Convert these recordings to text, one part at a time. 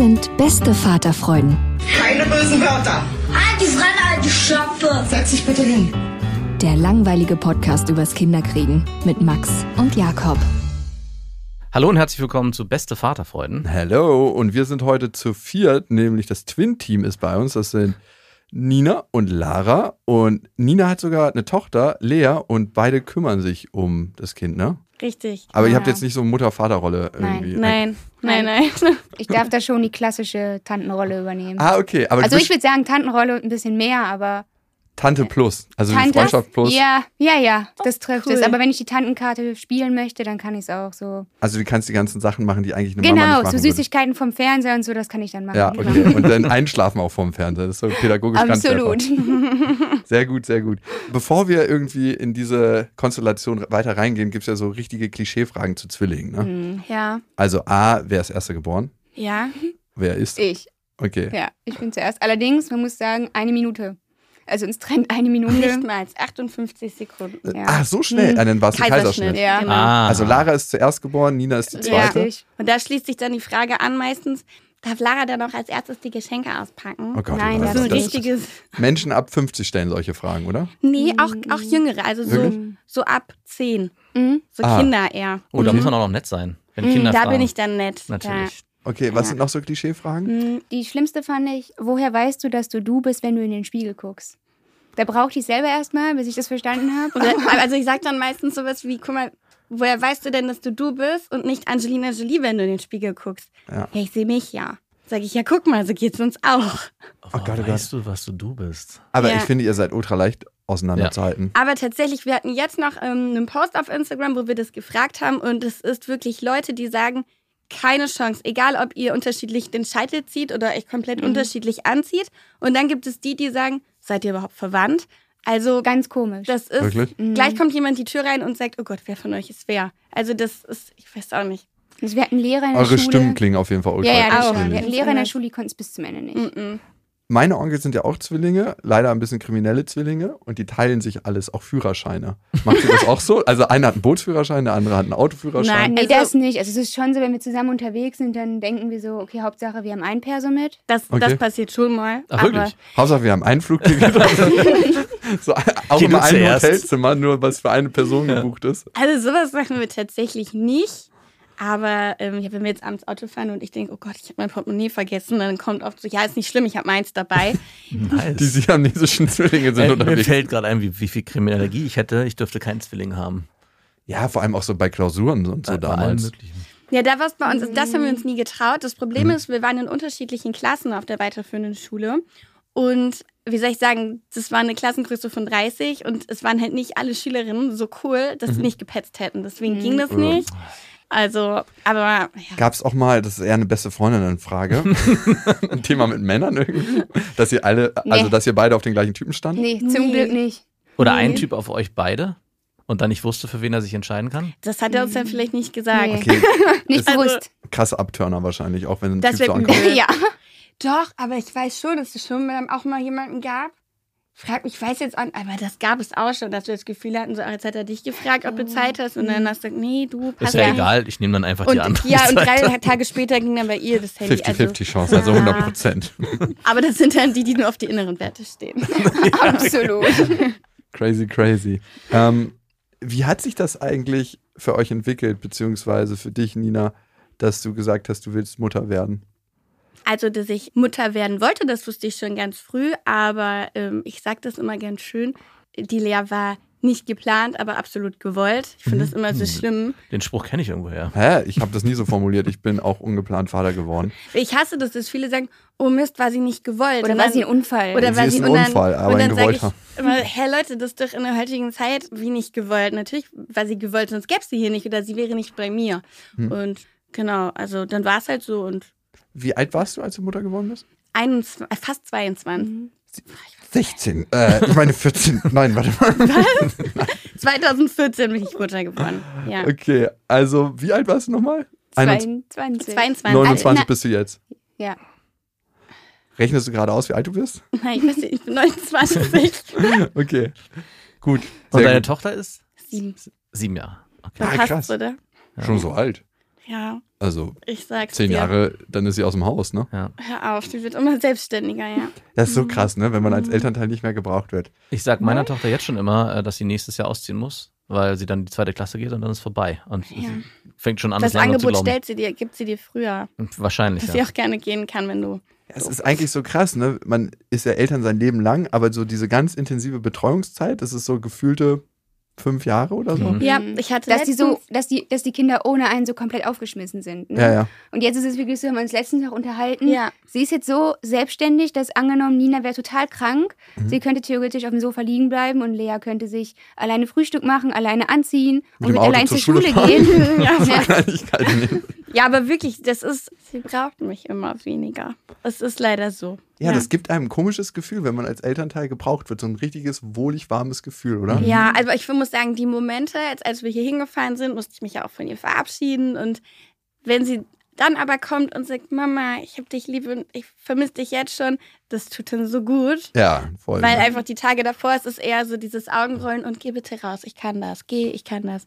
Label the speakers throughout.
Speaker 1: Sind beste Vaterfreuden.
Speaker 2: Keine bösen Wörter.
Speaker 3: Die Fremde, alte Schöpfe.
Speaker 2: Setz dich bitte hin.
Speaker 1: Der langweilige Podcast übers Kinderkriegen mit Max und Jakob.
Speaker 4: Hallo und herzlich willkommen zu Beste Vaterfreuden.
Speaker 5: Hallo, und wir sind heute zu viert, nämlich das Twin-Team ist bei uns. Das sind Nina und Lara. Und Nina hat sogar eine Tochter, Lea, und beide kümmern sich um das Kind, ne?
Speaker 6: Richtig.
Speaker 5: Aber ihr
Speaker 6: Ja.
Speaker 5: habt jetzt nicht so Mutter-Vater-Rolle irgendwie.
Speaker 6: Nein, nein, nein.
Speaker 7: Ich darf da schon die klassische Tantenrolle übernehmen.
Speaker 5: Ah, okay. Aber
Speaker 7: also ich würde sagen Tantenrolle ein bisschen mehr, aber
Speaker 5: Tante Plus. Also
Speaker 7: Tante,
Speaker 5: Freundschaft Plus.
Speaker 7: ja, ja, ja, das trifft
Speaker 6: cool.
Speaker 7: es. Aber wenn ich die Tantenkarte spielen möchte, dann kann ich es auch so.
Speaker 5: Also du kannst die ganzen Sachen machen, die eigentlich eine Mama
Speaker 7: Genau,
Speaker 5: nicht
Speaker 7: so
Speaker 5: machen würde.
Speaker 7: Süßigkeiten vom Fernseher und so, das kann ich dann machen.
Speaker 5: Ja,
Speaker 7: Genau.
Speaker 5: okay. Und dann einschlafen auch vorm Fernseher. Das ist so pädagogisch ganz
Speaker 7: Absolut.
Speaker 5: Sehr gut, sehr gut. Bevor wir irgendwie in diese Konstellation weiter reingehen, gibt es ja so richtige Klischeefragen zu Zwillingen. Ne?
Speaker 7: Mhm.
Speaker 6: Ja,
Speaker 5: Also A, wer ist erster geboren?
Speaker 6: ja.
Speaker 5: Wer ist?
Speaker 7: Ich,
Speaker 5: Okay.
Speaker 7: ja, ich bin zuerst. Allerdings, man muss sagen, eine Minute. Also uns trennt eine
Speaker 6: Nicht
Speaker 7: Minute.
Speaker 6: mal als 58 Sekunden.
Speaker 7: Ja.
Speaker 5: Ach, so schnell. Ah, dann war es ein Kaiserschnitt.
Speaker 7: Ja.
Speaker 6: Genau.
Speaker 4: Ah.
Speaker 5: Also Lara ist zuerst geboren, Nina ist die
Speaker 6: Ja.
Speaker 5: zweite.
Speaker 7: Richtig.
Speaker 6: Und da schließt sich dann die Frage an, meistens, darf Lara dann auch als erstes die Geschenke auspacken?
Speaker 5: Oh Gott,
Speaker 7: Nein, das
Speaker 6: ein
Speaker 7: ist
Speaker 5: das,
Speaker 6: richtiges.
Speaker 5: Menschen ab 50 stellen solche Fragen, oder?
Speaker 6: Nee, auch, auch jüngere, also so, so ab 10.
Speaker 7: Mhm.
Speaker 6: So
Speaker 5: Ah.
Speaker 6: Kinder eher.
Speaker 4: Oh, da muss man auch noch nett sein, wenn Kinder
Speaker 6: Mhm. Da
Speaker 4: fragen.
Speaker 6: bin ich dann nett.
Speaker 4: Natürlich.
Speaker 5: Okay, was sind noch so Klischeefragen?
Speaker 6: Mhm.
Speaker 7: Die schlimmste fand ich, woher weißt du, dass du du bist, wenn du in den Spiegel guckst? Da brauchte ich selber erstmal, bis ich das verstanden habe.
Speaker 6: Also ich sag dann meistens sowas wie, guck mal, woher weißt du denn, dass du du bist und nicht Angelina Jolie, wenn du in den Spiegel guckst?
Speaker 5: Ja.
Speaker 6: Ja, ich sehe mich ja. Sag ich, ja, guck mal, so geht's uns auch.
Speaker 4: Oh,
Speaker 5: Gott, oh
Speaker 4: weißt du, was du du bist?
Speaker 5: Aber
Speaker 6: Ja.
Speaker 5: ich finde, ihr seid ultra leicht auseinanderzuhalten.
Speaker 6: Aber tatsächlich, wir hatten jetzt noch ähm, einen Post auf Instagram, wo wir das gefragt haben und es ist wirklich Leute, die sagen, keine Chance, egal ob ihr unterschiedlich den Scheitel zieht oder euch komplett unterschiedlich anzieht. Und dann gibt es die, die sagen, seid ihr überhaupt verwandt? Also
Speaker 7: Ganz komisch.
Speaker 6: das ist,
Speaker 5: Wirklich?
Speaker 6: gleich kommt jemand die Tür rein und sagt, oh Gott, wer von euch ist wer? Also das ist, ich weiß auch nicht.
Speaker 7: Also wir hatten Lehrer in der
Speaker 5: Eure
Speaker 7: Schule.
Speaker 5: Stimmen klingen auf jeden Fall ultra
Speaker 7: Ja, ja,
Speaker 6: Auch.
Speaker 7: Wir
Speaker 5: ähnlich.
Speaker 7: hatten Lehrer in der Schule, die konnten es bis zum Ende nicht.
Speaker 6: Mhm.
Speaker 5: Meine Onkel sind ja auch Zwillinge, leider ein bisschen kriminelle Zwillinge und die teilen sich alles, auch Führerscheine. Macht ihr das auch so? Also einer hat einen Bootsführerschein, der andere hat einen Autoführerschein.
Speaker 6: Nein.
Speaker 7: Nee,
Speaker 6: Also-
Speaker 7: das nicht. Also es ist schon so, wenn wir zusammen unterwegs sind, dann denken wir so, okay, Hauptsache wir haben ein Perso mit.
Speaker 6: Das,
Speaker 5: Okay.
Speaker 6: das passiert schon mal.
Speaker 4: Ach, wirklich?
Speaker 5: Hauptsache wir haben ein Flugticket. so, auch
Speaker 4: Geh
Speaker 5: immer
Speaker 4: du
Speaker 5: ein. Hotelzimmer, nur was für eine Person gebucht ist.
Speaker 6: Also sowas machen wir tatsächlich nicht. Aber ähm, ja, wenn wir jetzt abends Auto fahren und ich denke, oh Gott, ich habe mein Portemonnaie vergessen, dann kommt oft so, ja, ist nicht schlimm, ich habe meins dabei.
Speaker 4: Nice.
Speaker 5: Die siamesischen Zwillinge sind
Speaker 4: Äh, mir
Speaker 5: unterwegs.
Speaker 4: fällt gerade ein, wie, wie viel kriminelle Energie ich hätte. Ich dürfte keinen Zwilling haben.
Speaker 5: Ja, vor allem auch so bei Klausuren und so
Speaker 4: Äh,
Speaker 5: damals.
Speaker 6: Ja, da war es bei uns, also das haben wir uns nie getraut. Das Problem ist, wir waren in unterschiedlichen Klassen auf der weiterführenden Schule. Und wie soll ich sagen, das war eine Klassengröße von 30 und es waren halt nicht alle Schülerinnen so cool, dass sie nicht gepetzt hätten. Deswegen ging das nicht. Also, aber ja.
Speaker 5: Gab es auch mal, das ist eher eine beste Freundinnen-Frage, ein Thema mit Männern irgendwie, dass ihr alle, also
Speaker 7: Nee.
Speaker 5: dass ihr beide auf den gleichen Typen standen?
Speaker 7: Nee, zum
Speaker 6: Nee.
Speaker 7: Glück nicht.
Speaker 4: Oder
Speaker 6: Nee.
Speaker 4: ein Typ auf euch beide und dann nicht wusste, für wen er sich entscheiden kann?
Speaker 6: das hat er uns dann vielleicht nicht gesagt.
Speaker 7: Nee.
Speaker 5: Okay,
Speaker 7: Nicht
Speaker 6: Also-
Speaker 7: bewusst.
Speaker 5: krasse Abturner wahrscheinlich, auch wenn ein
Speaker 6: Das
Speaker 5: Typ so ankommt.
Speaker 7: Ja.
Speaker 6: Doch, aber ich weiß schon, dass es schon auch mal jemanden gab. Frag mich, ich weiß jetzt auch, aber das gab es auch schon, dass wir das Gefühl hatten, so, jetzt hat er dich gefragt, ob du Zeit hast und dann hast du gesagt, nee, du
Speaker 4: Ist
Speaker 6: passt
Speaker 4: ja
Speaker 6: gar nicht.
Speaker 4: egal, ich nehme dann einfach
Speaker 6: Und,
Speaker 4: die andere.
Speaker 6: ja, und
Speaker 4: Seite.
Speaker 6: drei Tage später ging dann bei ihr das Handy.
Speaker 5: 50-50 Chance, also
Speaker 6: Ja.
Speaker 5: 100 Prozent.
Speaker 6: Aber das sind dann die, die nur auf die inneren Werte stehen.
Speaker 7: Absolut.
Speaker 5: Crazy, crazy. Ähm, wie hat sich das eigentlich für euch entwickelt, beziehungsweise für dich, Nina, dass du gesagt hast, du willst Mutter werden?
Speaker 6: Also, dass ich Mutter werden wollte, das wusste ich schon ganz früh, aber ähm, ich sage das immer ganz schön. Die Lea war nicht geplant, aber absolut gewollt. Ich finde das immer so schlimm.
Speaker 4: Den Spruch kenne ich irgendwoher.
Speaker 5: Hä? Ich habe das nie so formuliert. Ich bin auch ungeplant Vater geworden.
Speaker 6: Ich hasse das, dass viele sagen, oh Mist, war sie nicht gewollt.
Speaker 7: Oder
Speaker 6: Und
Speaker 7: war
Speaker 6: dann-
Speaker 7: sie ein Unfall?
Speaker 6: Oder
Speaker 5: Sie
Speaker 6: war
Speaker 5: ist
Speaker 6: sie
Speaker 5: ein
Speaker 6: dann,
Speaker 5: Unfall, aber
Speaker 6: und
Speaker 5: ein
Speaker 6: dann sage ich
Speaker 5: gewollter.
Speaker 6: immer, hey Leute, das ist doch in der heutigen Zeit wie nicht gewollt. Natürlich war sie gewollt, sonst gäbe es sie hier nicht oder sie wäre nicht bei mir.
Speaker 5: Hm.
Speaker 6: Und genau, also dann war es halt so und
Speaker 5: Wie alt warst du, als du Mutter geworden bist?
Speaker 6: 21, äh, fast 22.
Speaker 5: 16. Äh, ich meine 14. Nein, warte mal.
Speaker 6: 2014 bin ich Mutter geworden. Ja.
Speaker 5: Okay, also wie alt warst du nochmal? 21.
Speaker 7: 22.
Speaker 6: 22.
Speaker 5: 29
Speaker 6: Also,
Speaker 5: bist du jetzt.
Speaker 7: Ja.
Speaker 5: Rechnest du gerade aus, wie alt du bist?
Speaker 6: nein, ich, weiß nicht, ich bin 29.
Speaker 5: Okay. Gut.
Speaker 4: Und deine
Speaker 5: gut.
Speaker 4: Tochter ist
Speaker 6: Sieben.
Speaker 4: sieben Jahre. Okay.
Speaker 6: Da
Speaker 5: Ah, krass.
Speaker 6: oder?
Speaker 5: Schon so alt.
Speaker 6: Ja,
Speaker 5: Also
Speaker 6: ich sag's
Speaker 5: zehn
Speaker 6: dir.
Speaker 5: Jahre, dann ist sie aus dem Haus, ne?
Speaker 4: Ja.
Speaker 6: Hör auf, die wird immer selbstständiger, ja.
Speaker 5: Das ist so krass, ne? Wenn man als Elternteil nicht mehr gebraucht wird.
Speaker 4: Ich sag meiner Tochter jetzt schon immer, äh, dass sie nächstes Jahr ausziehen muss, weil sie dann in die zweite Klasse geht und dann ist vorbei. Und
Speaker 6: Ja.
Speaker 4: sie fängt schon an,
Speaker 6: Das
Speaker 4: das
Speaker 6: Angebot stellt sie dir, gibt sie dir früher,
Speaker 4: Wahrscheinlich,
Speaker 6: dass
Speaker 4: ja.
Speaker 6: sie auch gerne gehen kann, wenn du.
Speaker 5: Es ist eigentlich so krass, ne? Man ist ja Eltern sein Leben lang, aber so diese ganz intensive Betreuungszeit, das ist so gefühlte fünf Jahre oder so.
Speaker 4: Mhm.
Speaker 6: Ja, ich hatte
Speaker 7: Dass die, so, dass, die, dass die Kinder ohne einen so komplett aufgeschmissen sind. Ne?
Speaker 5: Ja, ja.
Speaker 7: Und jetzt ist es wirklich so, haben wir uns letztens noch unterhalten.
Speaker 6: Ja.
Speaker 7: Sie ist jetzt so selbstständig, dass angenommen, Nina wäre total krank.
Speaker 5: Mhm.
Speaker 7: Sie könnte theoretisch auf dem Sofa liegen bleiben und Lea könnte sich alleine Frühstück machen, alleine anziehen
Speaker 5: Mit
Speaker 7: und
Speaker 5: Auto
Speaker 7: allein
Speaker 5: zur
Speaker 7: zur
Speaker 5: Schule
Speaker 7: Schule, gehen.
Speaker 6: Ja, ja. Ja, aber wirklich, das ist, sie braucht mich immer weniger. Es ist leider so.
Speaker 5: Ja, das gibt einem ein komisches Gefühl, wenn man als Elternteil gebraucht wird. So ein richtiges, wohlig warmes Gefühl, oder?
Speaker 6: Ja, also ich muss sagen, die Momente, als, als wir hier hingefahren sind, musste ich mich ja auch von ihr verabschieden. Und wenn sie dann aber kommt und sagt, Mama, ich hab dich lieb und ich vermisse dich jetzt schon, das tut dann so gut.
Speaker 5: Ja, voll.
Speaker 6: Weil einfach die Tage davor ist es eher so dieses Augenrollen und geh bitte raus, ich kann das, geh, ich kann das.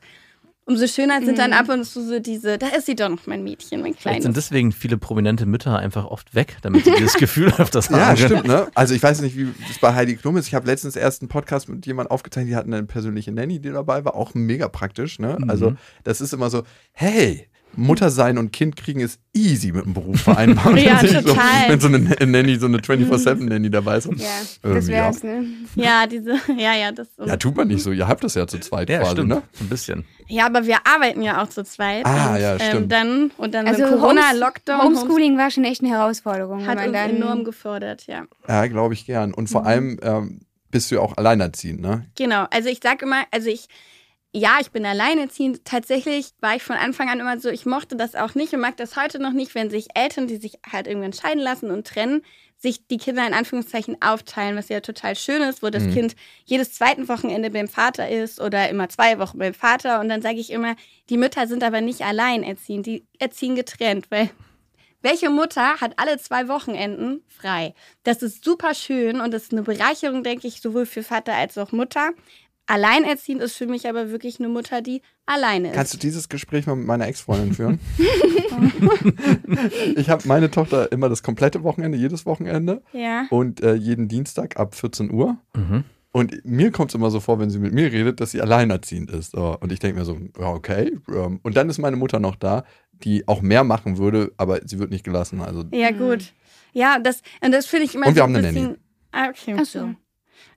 Speaker 6: Umso schöner sind dann ab und zu so diese, da ist sie doch noch mein Mädchen, mein
Speaker 4: Vielleicht
Speaker 6: kleines.
Speaker 4: sind deswegen viele prominente Mütter einfach oft weg, damit sie dieses Gefühl öfters haben.
Speaker 5: Ja, stimmt, ne? Also ich weiß nicht, wie es bei Heidi Klum ist. Ich habe letztens erst einen Podcast mit jemandem aufgezeichnet, die hatten eine persönliche Nanny, die dabei war, auch mega praktisch, ne? Also das ist immer so, hey, Mutter sein und Kind kriegen ist easy mit dem Beruf vereinbaren.
Speaker 6: Ja,
Speaker 5: Wenn
Speaker 6: total.
Speaker 5: So, wenn so eine Nanny, so eine 24-7-Nanny dabei ist.
Speaker 7: Ja, das
Speaker 5: Irgendwie
Speaker 7: wär's, ne?
Speaker 6: ja, diese, ja, ja, das.
Speaker 5: Ja, tut man nicht so. Ihr habt das ja zu zweit
Speaker 4: Ja,
Speaker 5: quasi,
Speaker 4: stimmt.
Speaker 5: ne?
Speaker 4: Ein bisschen.
Speaker 6: Ja, aber wir arbeiten ja auch zu zweit.
Speaker 5: Ah,
Speaker 6: und,
Speaker 5: ja,
Speaker 6: Ähm,
Speaker 5: stimmt.
Speaker 6: dann, und dann
Speaker 7: Also
Speaker 6: mit Corona,
Speaker 7: Homes-
Speaker 6: Lockdown,
Speaker 7: Homeschooling war schon echt eine Herausforderung.
Speaker 6: Hat uns enorm gefordert, ja.
Speaker 5: Ja, glaube ich gern. Und vor
Speaker 6: Mhm.
Speaker 5: allem ähm, bist du ja auch alleinerziehend, ne?
Speaker 6: Genau, also ich sage immer, also ich, ja, ich bin alleinerziehend. Tatsächlich war ich von Anfang an immer so, ich mochte das auch nicht und mag das heute noch nicht, wenn sich Eltern, die sich halt irgendwann scheiden lassen und trennen, sich die Kinder in Anführungszeichen aufteilen, was ja total schön ist, wo das
Speaker 5: Mhm.
Speaker 6: Kind jedes zweiten Wochenende beim Vater ist oder immer zwei Wochen beim Vater. Und dann sage ich immer, die Mütter sind aber nicht alleinerziehend, die erziehen getrennt, weil welche Mutter hat alle zwei Wochenenden frei? Das ist super schön und das ist eine Bereicherung, denke ich, sowohl für Vater als auch Mutter. Alleinerziehend ist für mich aber wirklich eine Mutter, die alleine ist.
Speaker 5: Kannst du dieses Gespräch mal mit meiner Ex-Freundin führen? ich habe meine Tochter immer das komplette Wochenende, jedes Wochenende
Speaker 6: ja.
Speaker 5: und äh, jeden Dienstag ab 14 Uhr.
Speaker 4: Mhm.
Speaker 5: Und mir kommt es immer so vor, wenn sie mit mir redet, dass sie alleinerziehend ist. So. Und ich denke mir so, ja, okay. ähm, Und dann ist meine Mutter noch da, die auch mehr machen würde, aber sie wird nicht gelassen. Also
Speaker 6: Ja, gut. Ja, das, und das finde ich immer
Speaker 5: Und wir
Speaker 6: so
Speaker 5: haben
Speaker 6: ein
Speaker 5: eine
Speaker 6: bisschen. Ah, okay.
Speaker 7: Ach so.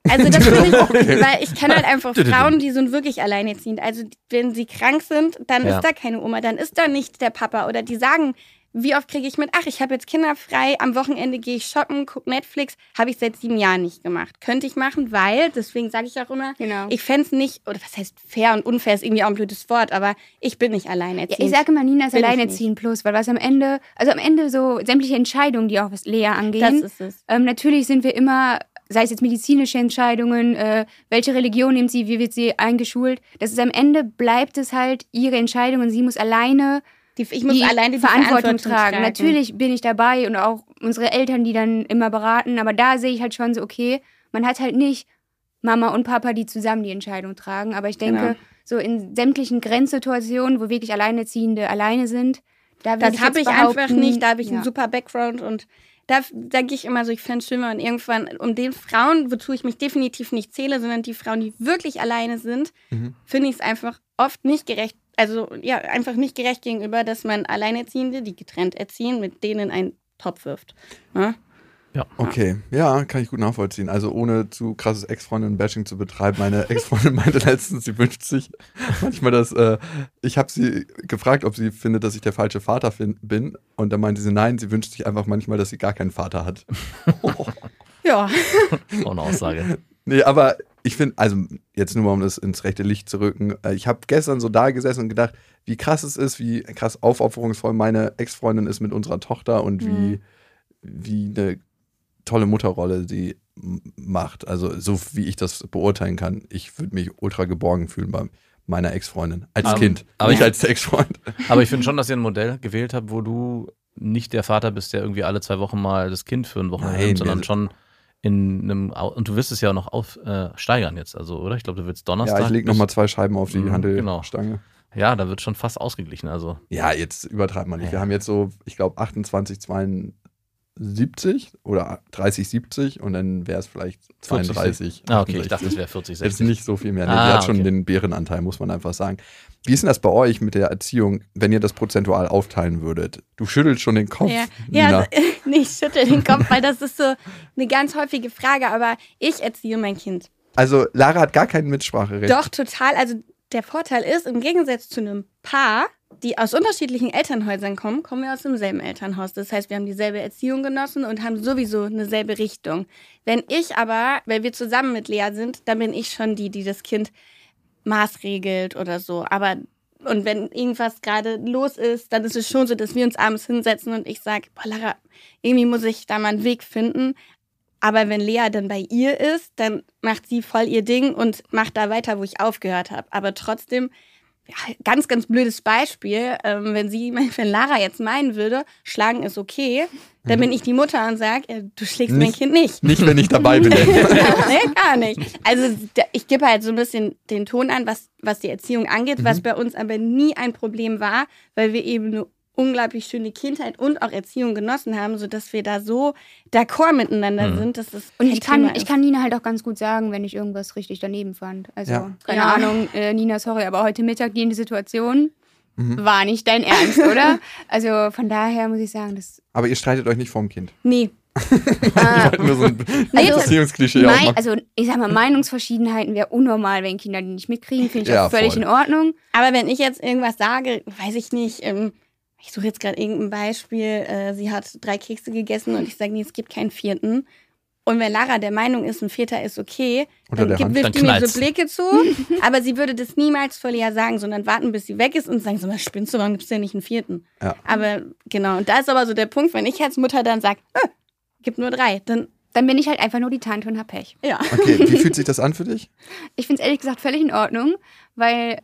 Speaker 6: Also das finde ich,
Speaker 5: Okay.
Speaker 6: weil ich kenne halt einfach Frauen, die sind wirklich alleinerziehend. Also wenn sie krank sind, dann
Speaker 4: Ja.
Speaker 6: ist da keine Oma, dann ist da nicht der Papa. Oder die sagen, wie oft kriege ich mit, ach, ich habe jetzt Kinder frei, am Wochenende gehe ich shoppen, gucke Netflix, habe ich seit sieben Jahren nicht gemacht. Könnte ich machen, weil, deswegen sage ich auch immer,
Speaker 7: Genau.
Speaker 6: ich fände es nicht, oder was heißt fair und unfair ist irgendwie auch ein blödes Wort, aber ich bin nicht
Speaker 7: Ja,
Speaker 6: alleinerziehend.
Speaker 7: ich sage immer, Nina ist alleinerziehend plus, weil was am Ende, also am Ende so sämtliche Entscheidungen, die auch was Lea
Speaker 6: das
Speaker 7: angehen,
Speaker 6: ist es.
Speaker 7: ähm, natürlich sind wir immer, sei es jetzt medizinische Entscheidungen, äh, welche Religion nimmt sie, wie wird sie eingeschult, das ist am Ende bleibt es halt ihre Entscheidung und sie muss alleine
Speaker 6: Die, ich muss
Speaker 7: die
Speaker 6: alleine die
Speaker 7: Verantwortung, tragen. Natürlich bin ich dabei und auch unsere Eltern, die dann immer beraten, aber da sehe ich halt schon so, okay, man hat halt nicht Mama und Papa, die zusammen die Entscheidung tragen. Aber ich denke,
Speaker 6: Genau.
Speaker 7: so in sämtlichen Grenzsituationen, wo wirklich Alleinerziehende alleine sind, da
Speaker 6: Das habe ich einfach nicht. Da habe ich
Speaker 7: ja.
Speaker 6: einen super Background und da denke ich immer so, ich fände es schön, wenn irgendwann um den Frauen, wozu ich mich definitiv nicht zähle, sondern die Frauen, die wirklich alleine sind,
Speaker 5: Mhm.
Speaker 6: finde ich es einfach oft nicht gerecht. Also ja, einfach nicht gerecht gegenüber, dass man Alleinerziehende, die getrennt erziehen, mit denen in einen Topf wirft. Ja?
Speaker 5: Okay, ja, kann ich gut nachvollziehen. Also ohne zu krasses Ex-Freundin-Bashing zu betreiben. Meine Ex-Freundin meinte letztens, sie wünscht sich manchmal, dass äh, ich habe sie gefragt, ob sie findet, dass ich der falsche Vater bin. Und dann meinte sie, nein, sie wünscht sich einfach manchmal, dass sie gar keinen Vater hat.
Speaker 6: Ja.
Speaker 4: Auch eine Aussage.
Speaker 5: Nee, aber ich finde, also jetzt nur mal, um das ins rechte Licht zu rücken, äh, ich habe gestern so da gesessen und gedacht, wie krass es ist, wie krass aufopferungsvoll meine Ex-Freundin ist mit unserer Tochter und wie, wie eine tolle Mutterrolle sie macht. Also so wie ich das beurteilen kann. Ich würde mich ultra geborgen fühlen bei meiner Ex-Freundin. Als
Speaker 4: Aber-
Speaker 5: Kind,
Speaker 4: aber
Speaker 5: nicht
Speaker 4: ich-
Speaker 5: als Ex-Freund.
Speaker 4: Aber ich finde schon, dass ihr ein Modell gewählt habt, wo du nicht der Vater bist, der irgendwie alle zwei Wochen mal das Kind für ein Wochenende nimmt, sondern
Speaker 5: wir-
Speaker 4: schon in einem, und du wirst es ja auch noch auf, äh, steigern jetzt, also, oder? Ich glaube, du willst Donnerstag.
Speaker 5: Ja, ich lege nochmal zwei Scheiben auf die
Speaker 4: genau.
Speaker 5: Handelstange.
Speaker 4: Ja, da wird schon fast ausgeglichen, also.
Speaker 5: Ja, jetzt übertreibt man nicht. Wir
Speaker 4: Ja.
Speaker 5: haben jetzt so, ich glaube, 28, 72 oder 30, 70 und dann wäre es vielleicht 32.
Speaker 4: Ah, okay, ich
Speaker 5: 68.
Speaker 4: dachte, es wäre 40,
Speaker 5: Jetzt
Speaker 4: 60.
Speaker 5: nicht so viel mehr. Nee,
Speaker 4: Ah,
Speaker 5: die hat schon
Speaker 4: okay.
Speaker 5: den Bärenanteil, muss man einfach sagen. Wie ist denn das bei euch mit der Erziehung, wenn ihr das prozentual aufteilen würdet? Du schüttelst schon den Kopf.
Speaker 6: Ja,
Speaker 5: Nina.
Speaker 6: ja nee, ich schüttel den Kopf, weil das ist so eine ganz häufige Frage, aber ich erziehe mein Kind.
Speaker 5: Also Lara hat gar kein Mitspracherecht.
Speaker 6: Doch, total. Also der Vorteil ist, im Gegensatz zu einem Paar, die aus unterschiedlichen Elternhäusern kommen, kommen wir aus demselben Elternhaus. Das heißt, wir haben dieselbe Erziehung genossen und haben sowieso eine selbe Richtung. Wenn ich aber, weil wir zusammen mit Lea sind, dann bin ich schon die, die das Kind maßregelt oder so. Aber und wenn irgendwas gerade los ist, dann ist es schon so, dass wir uns abends hinsetzen und ich sage, boah, Lara, irgendwie muss ich da mal einen Weg finden. Aber wenn Lea dann bei ihr ist, dann macht sie voll ihr Ding und macht da weiter, wo ich aufgehört habe. Aber trotzdem, ja, ganz, ganz blödes Beispiel, ähm, wenn sie, wenn Lara jetzt meinen würde, schlagen ist okay, dann bin ich die Mutter und sage, äh, du schlägst mein
Speaker 5: Nicht-
Speaker 6: Kind nicht.
Speaker 5: Nicht, wenn ich dabei bin.
Speaker 6: nee, gar nicht. Also ich gebe halt so ein bisschen den Ton an, was, was die Erziehung angeht, was bei uns aber nie ein Problem war, weil wir eben eine unglaublich schöne Kindheit und auch Erziehung genossen haben, sodass wir da so d'accord miteinander
Speaker 4: Mhm.
Speaker 6: sind, dass das
Speaker 7: Und ich kann, ich kann Nina halt auch ganz gut sagen, wenn ich irgendwas richtig daneben fand. Also,
Speaker 5: Ja.
Speaker 7: keine
Speaker 6: Ja.
Speaker 7: Ahnung, äh, Nina, sorry, aber heute Mittag die in die Situation
Speaker 5: Mhm.
Speaker 7: war nicht dein Ernst, oder? Also von daher muss ich sagen, das.
Speaker 5: Aber ihr streitet euch nicht vorm Kind.
Speaker 6: Nee.
Speaker 5: Ich wollte nur so ein
Speaker 7: Also,
Speaker 5: Beziehungsklischee
Speaker 7: Mein, also ich sag mal, Meinungsverschiedenheiten wäre unnormal, wenn Kinder die nicht mitkriegen, finde ich
Speaker 5: Ja,
Speaker 7: auch völlig
Speaker 5: voll.
Speaker 7: in Ordnung.
Speaker 6: Aber wenn ich jetzt irgendwas sage, weiß ich nicht, ähm, ich suche jetzt gerade irgendein Beispiel, äh, sie hat drei Kekse gegessen und ich sage, nee, es gibt keinen vierten. Und wenn Lara der Meinung ist, ein vierter ist okay,
Speaker 5: Unter
Speaker 6: dann gibt, wirft die mir so Blicke zu. aber sie würde das niemals vor Lea sagen, sondern warten, bis sie weg ist und sagen, so, was spinnst du, warum gibt es denn nicht einen vierten?
Speaker 5: Ja.
Speaker 6: Aber genau, und da ist aber so der Punkt, wenn ich als Mutter dann sage, äh, gibt nur drei, dann
Speaker 7: Dann bin ich halt einfach nur die Tante und hab Pech.
Speaker 6: ja.
Speaker 5: Okay, wie fühlt sich das an für dich?
Speaker 7: Ich finde es ehrlich gesagt völlig in Ordnung, weil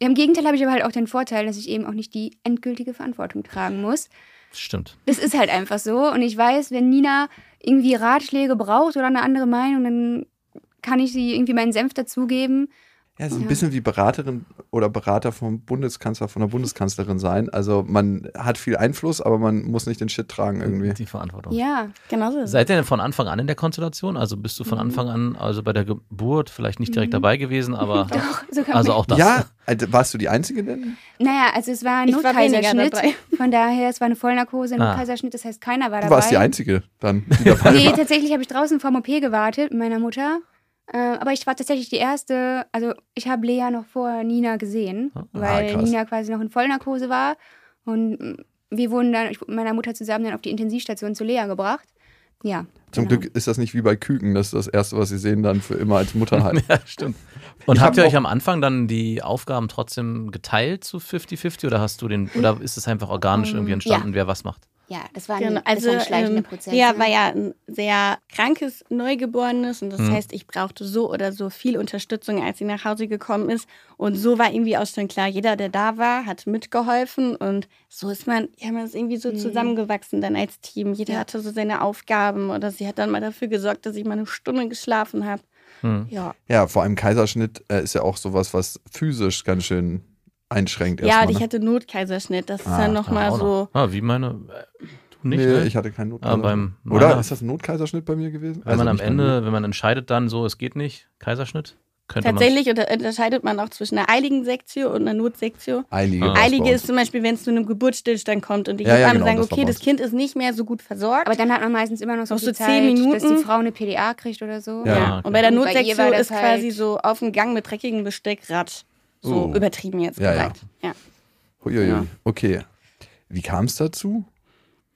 Speaker 7: im Gegenteil habe ich aber halt auch den Vorteil, dass ich eben auch nicht die endgültige Verantwortung tragen muss.
Speaker 4: Stimmt.
Speaker 7: Das ist halt einfach so. Und ich weiß, wenn Nina irgendwie Ratschläge braucht oder eine andere Meinung, dann kann ich sie irgendwie meinen Senf dazugeben.
Speaker 5: Ja, so ein
Speaker 7: Ja.
Speaker 5: bisschen wie Beraterin oder Berater vom Bundeskanzler, von der Bundeskanzlerin sein. Also man hat viel Einfluss, aber man muss nicht den Shit tragen irgendwie.
Speaker 4: Die Verantwortung.
Speaker 7: Ja,
Speaker 6: Genau so.
Speaker 4: Seid ihr denn von Anfang an in der Konstellation? Also bist du von
Speaker 7: Mhm.
Speaker 4: Anfang an, also bei der Geburt, vielleicht nicht direkt dabei gewesen, aber
Speaker 7: doch, sogar
Speaker 4: also auch das.
Speaker 5: Ja, also warst du die Einzige denn?
Speaker 7: Naja, also es war ein Notkaiserschnitt.
Speaker 6: dabei.
Speaker 7: Von daher, es war eine Vollnarkose, ein
Speaker 4: Ah.
Speaker 7: Notkaiserschnitt, das heißt, keiner war
Speaker 5: Du
Speaker 7: dabei.
Speaker 5: warst die Einzige dann, die dabei
Speaker 7: Nee,
Speaker 5: war.
Speaker 7: tatsächlich habe ich draußen vorm OP gewartet mit meiner Mutter. Äh, aber ich war tatsächlich die erste, also ich habe Lea noch vor Nina gesehen,
Speaker 4: Ah,
Speaker 7: weil
Speaker 5: krass.
Speaker 7: Nina quasi noch in Vollnarkose war. Und wir wurden dann ich, mit meiner Mutter zusammen dann auf die Intensivstation zu Lea gebracht. Ja.
Speaker 5: Zum
Speaker 7: genau.
Speaker 5: Glück ist das nicht wie bei Küken, das ist das Erste, was sie sehen dann für immer als Mutter halt.
Speaker 4: Ja, stimmt. Und
Speaker 5: Ich
Speaker 4: habt
Speaker 5: hab
Speaker 4: ihr euch am Anfang dann die Aufgaben trotzdem geteilt zu 50-50 oder hast du den, oder ist es einfach organisch irgendwie entstanden, wer was macht?
Speaker 7: Ja, das war,
Speaker 6: Genau,
Speaker 7: ein, das
Speaker 6: also
Speaker 7: war ein schleichender
Speaker 6: ähm,
Speaker 7: Prozess.
Speaker 6: Lea
Speaker 7: ne?
Speaker 6: war ja ein sehr krankes Neugeborenes und das
Speaker 4: Mhm.
Speaker 6: heißt, ich brauchte so oder so viel Unterstützung, als sie nach Hause gekommen ist. Und so war irgendwie auch schon klar, jeder, der da war, hat mitgeholfen und so ist man, ja, man ist irgendwie so
Speaker 7: Mhm.
Speaker 6: zusammengewachsen dann als Team. Jeder
Speaker 7: Ja.
Speaker 6: hatte so seine Aufgaben oder sie hat dann mal dafür gesorgt, dass ich mal eine Stunde geschlafen habe.
Speaker 4: Hm.
Speaker 6: Ja.
Speaker 5: Ja, vor allem Kaiserschnitt äh, ist ja auch sowas, was physisch ganz schön einschränkt.
Speaker 6: Ja,
Speaker 5: erstmal,
Speaker 6: ich
Speaker 5: ne?
Speaker 6: hatte Notkaiserschnitt. Das ist
Speaker 5: Ah,
Speaker 6: dann nochmal so.
Speaker 4: Ah, wie meine. Äh, du nicht,
Speaker 5: nee,
Speaker 4: ne?
Speaker 5: ich hatte keinen
Speaker 4: Aber
Speaker 5: Notkaiserschnitt.
Speaker 4: beim
Speaker 5: Oder?
Speaker 4: meiner-
Speaker 5: Ist das ein Notkaiserschnitt bei mir gewesen?
Speaker 4: Wenn man am
Speaker 5: nicht bei mir.
Speaker 4: Ende, wenn man entscheidet dann so, es geht nicht, Kaiserschnitt, könnte
Speaker 6: Tatsächlich unter- unterscheidet man auch zwischen einer eiligen Sektio und einer Notsektio.
Speaker 5: Eilige.
Speaker 4: Ah.
Speaker 5: war's bei
Speaker 6: Eilige
Speaker 5: uns.
Speaker 6: ist zum Beispiel, wenn es zu einem Geburtsstillstand kommt und die
Speaker 5: Ja, ja,
Speaker 6: Hebammen
Speaker 5: genau,
Speaker 6: sagen,
Speaker 5: das war
Speaker 6: okay,
Speaker 5: bei
Speaker 6: das
Speaker 5: uns.
Speaker 6: Kind ist nicht mehr so gut versorgt.
Speaker 7: Aber dann hat man meistens immer noch so,
Speaker 6: Noch
Speaker 7: viel
Speaker 6: so
Speaker 7: Zeit,
Speaker 6: zehn
Speaker 7: dass die
Speaker 6: Minuten.
Speaker 7: Frau eine PDA kriegt oder so.
Speaker 5: Ja.
Speaker 4: Ah, okay.
Speaker 6: Und bei der
Speaker 7: Und bei ihr das
Speaker 6: ist quasi
Speaker 7: halt-
Speaker 6: so auf dem Gang mit dreckigem Besteck Rad. So
Speaker 5: Oh.
Speaker 6: übertrieben jetzt
Speaker 5: Ja, ja.
Speaker 6: gesagt. Ja.
Speaker 5: Huiuiui.
Speaker 6: Ja.
Speaker 5: Okay. Wie kam es dazu?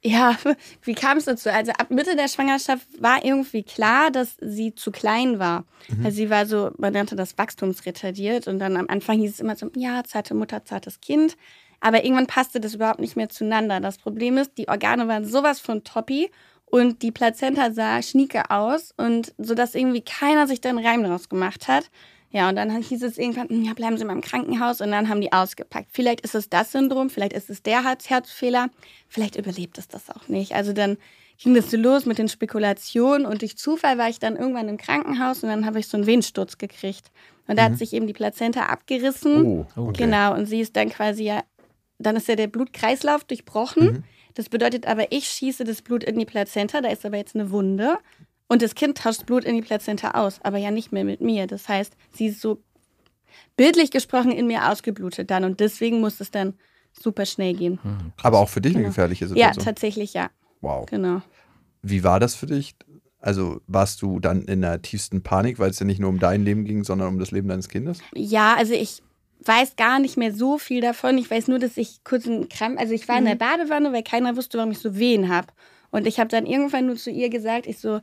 Speaker 6: Ja, wie kam es dazu? Also ab Mitte der Schwangerschaft war irgendwie klar, dass sie zu klein war.
Speaker 5: Mhm.
Speaker 6: Also sie war so, man nannte das wachstumsretardiert und dann am Anfang hieß es immer so, ja, zarte Mutter, zartes Kind. Aber irgendwann passte das überhaupt nicht mehr zueinander. Das Problem ist, die Organe waren sowas von toppi und die Plazenta sah schnieke aus und so dass irgendwie keiner sich da einen Reim draus gemacht hat. Ja, und dann hieß es irgendwann, hm, ja, bleiben Sie mal im Krankenhaus und dann haben die ausgepackt. Vielleicht ist es das Syndrom, vielleicht ist es der Herz Herzfehler, vielleicht überlebt es das auch nicht. Also dann ging das so los mit den Spekulationen und durch Zufall war ich dann irgendwann im Krankenhaus und dann habe ich so einen Venensturz gekriegt. Und da hat sich eben die Plazenta abgerissen.
Speaker 5: Oh, okay.
Speaker 6: Genau, und sie ist dann quasi ja, dann ist ja der Blutkreislauf durchbrochen.
Speaker 5: Mhm.
Speaker 6: Das bedeutet aber, ich schieße das Blut in die Plazenta, da ist aber jetzt eine Wunde. Und das Kind tauscht Blut in die Plazenta aus, aber ja nicht mehr mit mir. Das heißt, sie ist so bildlich gesprochen in mir ausgeblutet dann und deswegen muss es dann super schnell gehen.
Speaker 5: Aber auch für dich eine
Speaker 6: Genau.
Speaker 5: gefährliche
Speaker 6: Ja,
Speaker 5: Situation.
Speaker 6: tatsächlich ja,
Speaker 5: wow.
Speaker 6: genau.
Speaker 5: Wie war das für dich? Also warst du dann in der tiefsten Panik, weil es ja nicht nur um dein Leben ging, sondern um das Leben deines Kindes?
Speaker 6: Ja, also ich weiß gar nicht mehr so viel davon. Ich weiß nur, dass ich kurz einen Krampf, also ich war in der Badewanne, weil keiner wusste, warum ich so Wehen habe. Und ich habe dann irgendwann nur zu ihr gesagt, ich so,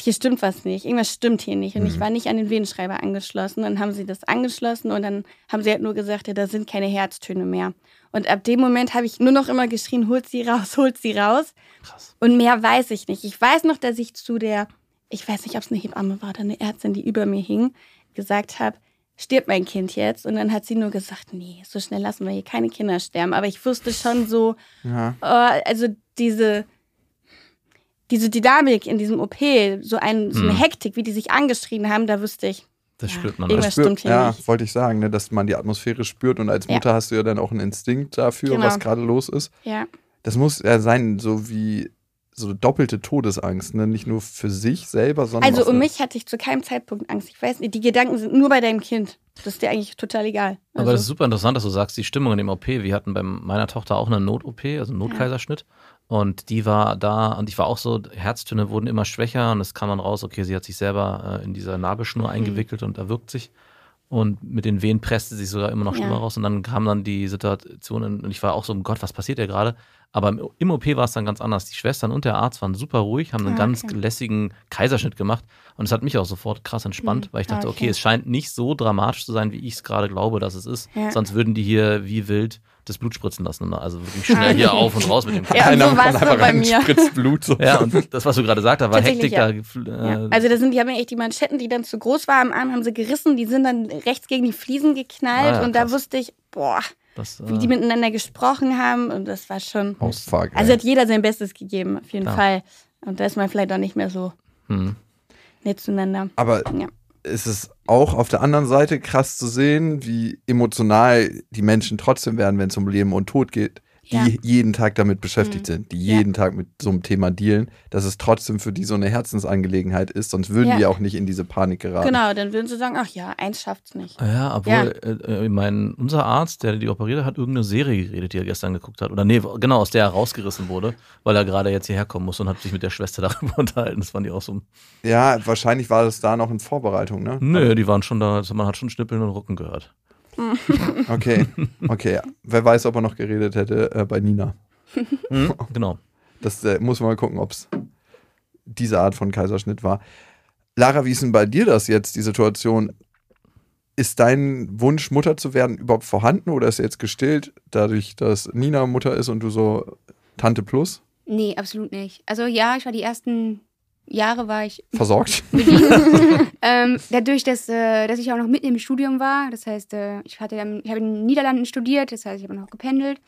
Speaker 6: hier stimmt was nicht, irgendwas stimmt hier nicht. Und ich war nicht an den Venenschreiber angeschlossen. Dann haben sie das angeschlossen und dann haben sie halt nur gesagt, ja, da sind keine Herztöne mehr. Und ab dem Moment habe ich nur noch immer geschrien, holt sie raus, holt sie raus.
Speaker 4: Krass.
Speaker 6: Und mehr weiß ich nicht. Ich weiß noch, dass ich zu der, ich weiß nicht, ob es eine Hebamme war oder eine Ärztin, die über mir hing, gesagt habe, stirbt mein Kind jetzt? Und dann hat sie nur gesagt, nee, so schnell lassen wir hier keine Kinder sterben. Aber ich wusste schon so,
Speaker 5: Ja.
Speaker 6: äh, also diese, diese Dynamik in diesem OP, so, ein, so eine
Speaker 4: Hm.
Speaker 6: Hektik, wie die sich angeschrien haben, da wusste ich,
Speaker 4: Das
Speaker 6: Ja,
Speaker 4: spürt man.
Speaker 6: irgendwas-
Speaker 4: Das
Speaker 6: stimmt hier
Speaker 5: ja,
Speaker 6: nicht.
Speaker 5: wollte ich sagen, ne, dass man die Atmosphäre spürt und als
Speaker 6: Ja.
Speaker 5: Mutter hast du ja dann auch einen Instinkt dafür,
Speaker 6: Genau.
Speaker 5: was gerade los ist.
Speaker 6: ja.
Speaker 5: Das muss ja sein, so wie so doppelte Todesangst, ne? nicht nur für sich selber, sondern
Speaker 6: Also um mich hatte ich zu keinem Zeitpunkt Angst. Ich weiß nicht, die Gedanken sind nur bei deinem Kind. Das ist dir eigentlich total egal.
Speaker 4: Aber
Speaker 6: Also,
Speaker 4: das ist super interessant, dass du sagst, die Stimmung in dem OP. Wir hatten bei meiner Tochter auch eine Not-OP, also einen Notkaiserschnitt. Und die war da, und ich war auch so, Herztöne wurden immer schwächer und es kam dann raus, okay, sie hat sich selber äh, in dieser Nabelschnur
Speaker 6: Mhm.
Speaker 4: eingewickelt und erwürgt sich. Und mit den Wehen presste sie sich sogar immer noch schlimmer
Speaker 6: Ja.
Speaker 4: raus. Und dann kam dann die Situation, und ich war auch so, um Gott, was passiert hier gerade? Aber im, OP war es dann ganz anders. Die Schwestern und der Arzt waren super ruhig, haben einen
Speaker 6: Ah,
Speaker 4: ganz
Speaker 6: okay.
Speaker 4: lässigen Kaiserschnitt gemacht. Und es hat mich auch sofort krass entspannt,
Speaker 6: Mhm.
Speaker 4: weil ich
Speaker 6: Ah,
Speaker 4: dachte,
Speaker 6: okay.
Speaker 4: okay, es scheint nicht so dramatisch zu sein, wie ich es gerade glaube, dass es ist.
Speaker 6: Ja.
Speaker 4: Sonst würden die hier wie wild das Blut spritzen lassen. Also wirklich schnell hier auf und raus mit dem
Speaker 6: Ja,
Speaker 5: Einer
Speaker 6: so so
Speaker 5: einfach
Speaker 6: bei
Speaker 5: rein,
Speaker 6: mir.
Speaker 5: spritzt Blut. So.
Speaker 4: Ja, und das, was du gerade gesagt hast, war Hektik
Speaker 6: ja.
Speaker 4: da. Äh,
Speaker 6: Ja. Also da sind die haben ja echt die Manschetten, die dann zu groß waren am Arm, haben sie gerissen, die sind dann rechts gegen die Fliesen geknallt
Speaker 4: Ah, ja,
Speaker 6: und da
Speaker 4: krass.
Speaker 6: wusste ich, boah,
Speaker 4: das, äh,
Speaker 6: wie die miteinander gesprochen haben und das war schon.
Speaker 5: Fuck,
Speaker 6: Also hat jeder sein Bestes gegeben, auf jeden
Speaker 4: Klar.
Speaker 6: Fall. Und da ist man vielleicht auch nicht mehr so
Speaker 4: hm.
Speaker 6: nett zueinander.
Speaker 5: Aber
Speaker 6: Ja.
Speaker 5: ist es auch auf der anderen Seite krass zu sehen, wie emotional die Menschen trotzdem werden, wenn es um Leben und Tod geht, die
Speaker 6: Ja.
Speaker 5: jeden Tag damit beschäftigt
Speaker 6: Mhm.
Speaker 5: sind, die
Speaker 6: Ja.
Speaker 5: jeden Tag mit so einem Thema dealen, dass es trotzdem für die so eine Herzensangelegenheit ist, sonst würden
Speaker 6: Ja.
Speaker 5: die auch nicht in diese Panik geraten.
Speaker 6: Genau, dann würden sie sagen, ach ja, eins schafft's nicht.
Speaker 4: Ja, obwohl
Speaker 6: Ja.
Speaker 4: Äh, äh, mein, unser Arzt, der die operiert hat, hat irgendeine Serie geredet, die er gestern geguckt hat. Oder nee, genau, aus der er rausgerissen wurde, weil er gerade jetzt hierher kommen muss und hat sich mit der Schwester darüber unterhalten. Das fand ich auch so.
Speaker 5: Ja, wahrscheinlich war das da noch in Vorbereitung, ne?
Speaker 4: Nö, die waren schon da, also man hat schon Schnippeln und Rucken gehört.
Speaker 5: Okay, okay. Wer weiß, ob er noch geredet hätte äh, bei Nina.
Speaker 4: Hm, genau.
Speaker 5: Das äh, muss man mal gucken, ob es diese Art von Kaiserschnitt war. Lara, wie ist denn bei dir das jetzt, die Situation? Ist dein Wunsch, Mutter zu werden, überhaupt vorhanden oder ist er jetzt gestillt, dadurch, dass Nina Mutter ist und du so Tante Plus?
Speaker 7: Nee, absolut nicht. Also ja, ich war die ersten Jahre war ich
Speaker 5: Versorgt?
Speaker 7: ähm, dadurch, dass, äh, dass ich auch noch mitten im Studium war. Das heißt, äh, ich, hatte dann, ich habe in den Niederlanden studiert, das heißt, ich habe noch gependelt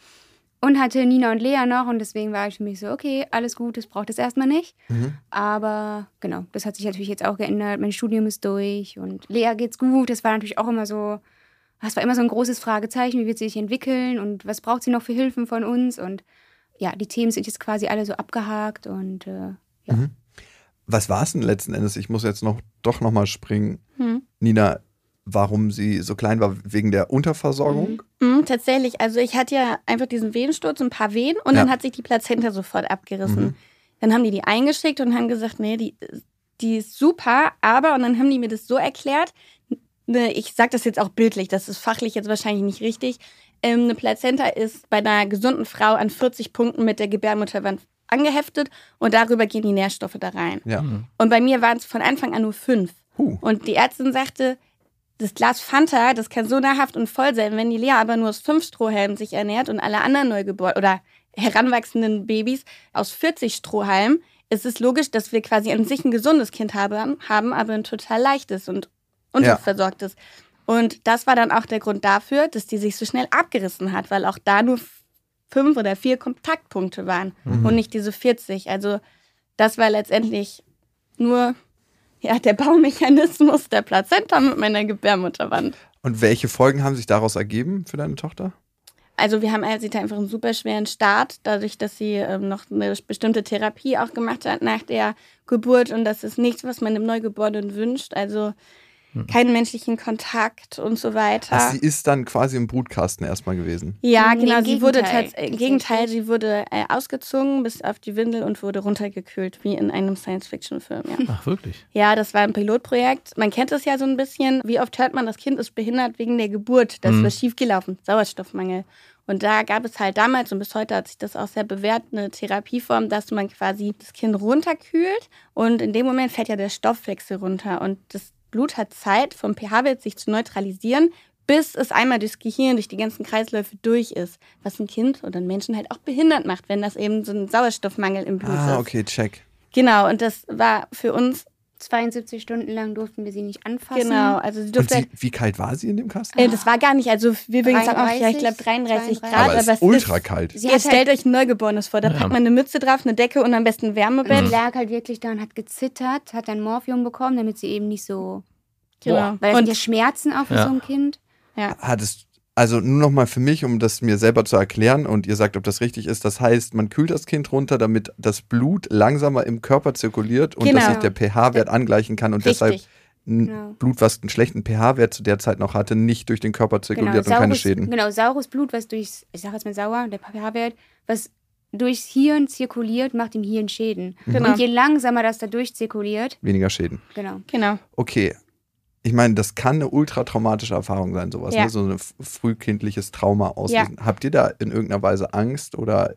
Speaker 7: und hatte Nina und Lea noch und deswegen war ich für mich so, okay, alles gut, das braucht es erstmal nicht. Aber genau, das hat sich natürlich jetzt auch geändert. Mein Studium ist durch und Lea geht's gut. Das war natürlich auch immer so, das war immer so ein großes Fragezeichen, wie wird sie sich entwickeln und was braucht sie noch für Hilfen von uns und ja, die Themen sind jetzt quasi alle so abgehakt und äh, ja.
Speaker 5: Was war es denn letzten Endes? Ich muss jetzt noch doch noch mal springen.
Speaker 6: Hm.
Speaker 5: Nina, warum sie so klein war, wegen der Unterversorgung?
Speaker 6: Mhm, tatsächlich. Also ich hatte ja einfach diesen Wehensturz, ein paar Wehen und dann
Speaker 5: Ja.
Speaker 6: hat sich die Plazenta sofort abgerissen.
Speaker 5: Mhm.
Speaker 6: Dann haben die die eingeschickt und haben gesagt, nee, die, die ist super, aber, und dann haben die mir das so erklärt, ne, ich sage das jetzt auch bildlich, das ist fachlich jetzt wahrscheinlich nicht richtig, ähm, eine Plazenta ist bei einer gesunden Frau an 40 Punkten mit der Gebärmutterwand angeheftet und darüber gehen die Nährstoffe da rein.
Speaker 5: Ja.
Speaker 6: Und bei mir waren es von Anfang an nur fünf.
Speaker 5: Huh.
Speaker 6: Und die Ärztin sagte, das Glas Fanta, das kann so nahrhaft und voll sein, wenn die Lea aber nur aus fünf Strohhalmen sich ernährt und alle anderen Neugeborenen oder heranwachsenden Babys aus 40 Strohhalmen, ist es logisch, dass wir quasi an sich ein gesundes Kind haben, haben aber ein total leichtes und unterversorgtes. Und das war dann auch der Grund dafür, dass die sich so schnell abgerissen hat, weil auch da nur fünf oder vier Kontaktpunkte waren und nicht diese 40. Also das war letztendlich nur ja, der Baumechanismus der Plazenta mit meiner Gebärmutterwand.
Speaker 5: Und welche Folgen haben sich daraus ergeben für deine Tochter?
Speaker 6: Also wir haben sie hatte einfach einen super schweren Start, dadurch, dass sie ähm, noch eine bestimmte Therapie auch gemacht hat nach der Geburt und das ist nichts, was man dem Neugeborenen wünscht. Also keinen menschlichen Kontakt und so weiter.
Speaker 5: Ach, sie ist dann quasi im Brutkasten erstmal gewesen.
Speaker 6: Ja,
Speaker 7: Nee,
Speaker 6: genau.
Speaker 7: im
Speaker 6: Sie wurde
Speaker 7: Gegenteil.
Speaker 6: tats- äh, im Gegenteil, sie wurde äh, ausgezogen bis auf die Windel und wurde runtergekühlt, wie in einem Science-Fiction-Film. Ja.
Speaker 4: Ach, wirklich?
Speaker 6: ja, das war ein Pilotprojekt. Man kennt es ja so ein bisschen. Wie oft hört man, das Kind ist behindert wegen der Geburt? Das ist
Speaker 4: Mhm.
Speaker 6: was schiefgelaufen, Sauerstoffmangel. Und da gab es halt damals und bis heute hat sich das auch sehr bewährt, eine Therapieform, dass man quasi das Kind runterkühlt und in dem Moment fährt ja der Stoffwechsel runter und das Blut hat Zeit, vom pH-Wert sich zu neutralisieren, bis es einmal durchs Gehirn, durch die ganzen Kreisläufe durch ist. Was ein Kind oder einen Menschen halt auch behindert macht, wenn das eben so ein Sauerstoffmangel im Blut
Speaker 5: Ah,
Speaker 6: ist.
Speaker 5: okay, check.
Speaker 6: Genau, und das war für uns,
Speaker 7: 72 Stunden lang durften wir sie nicht anfassen.
Speaker 6: genau, also sie
Speaker 5: Und
Speaker 6: durfte
Speaker 5: sie, wie kalt war sie in dem Kasten?
Speaker 6: Äh, das war gar nicht, also wir übrigens sagen auch, ja, ich glaube
Speaker 7: 33,
Speaker 6: 33 Grad,
Speaker 5: aber
Speaker 6: aber,
Speaker 5: es ist ultra
Speaker 6: ist,
Speaker 5: kalt.
Speaker 7: Sie
Speaker 6: Jetzt
Speaker 7: hat
Speaker 6: stellt
Speaker 7: halt,
Speaker 6: euch ein Neugeborenes vor, da
Speaker 4: Ja.
Speaker 6: packt man eine Mütze drauf, eine Decke und am besten ein
Speaker 7: sie
Speaker 6: Wärmebett.
Speaker 7: lag halt wirklich da und hat gezittert, hat dann Morphium bekommen, damit sie eben nicht so.
Speaker 6: Genau.
Speaker 7: Weil das sind ja
Speaker 6: Und
Speaker 7: Schmerzen auch für
Speaker 4: Ja.
Speaker 7: so ein Kind.
Speaker 5: Hattest, also nur noch mal für mich, um das mir selber zu erklären und ihr sagt, ob das richtig ist. Das heißt, man kühlt das Kind runter, damit das Blut langsamer im Körper zirkuliert und dass
Speaker 6: Genau.
Speaker 5: sich der pH-Wert angleichen kann und deshalb
Speaker 6: richtig.
Speaker 5: ein
Speaker 7: Genau.
Speaker 5: Blut, was einen schlechten pH-Wert zu der Zeit noch hatte, nicht durch den Körper zirkuliert und keine Schäden.
Speaker 7: Genau, saures Blut, was durchs, ich sage jetzt mal sauer, der pH-Wert, was durchs Hirn zirkuliert, macht im Hirn Schäden.
Speaker 6: Genau.
Speaker 7: Und je langsamer das da durchzirkuliert,
Speaker 5: Weniger Schäden.
Speaker 7: genau.
Speaker 6: Genau.
Speaker 5: Okay. Ich meine, das kann eine ultra traumatische Erfahrung sein, sowas,
Speaker 6: Ja.
Speaker 5: ne? so ein frühkindliches Trauma auslösen. Habt ihr da in irgendeiner Weise Angst oder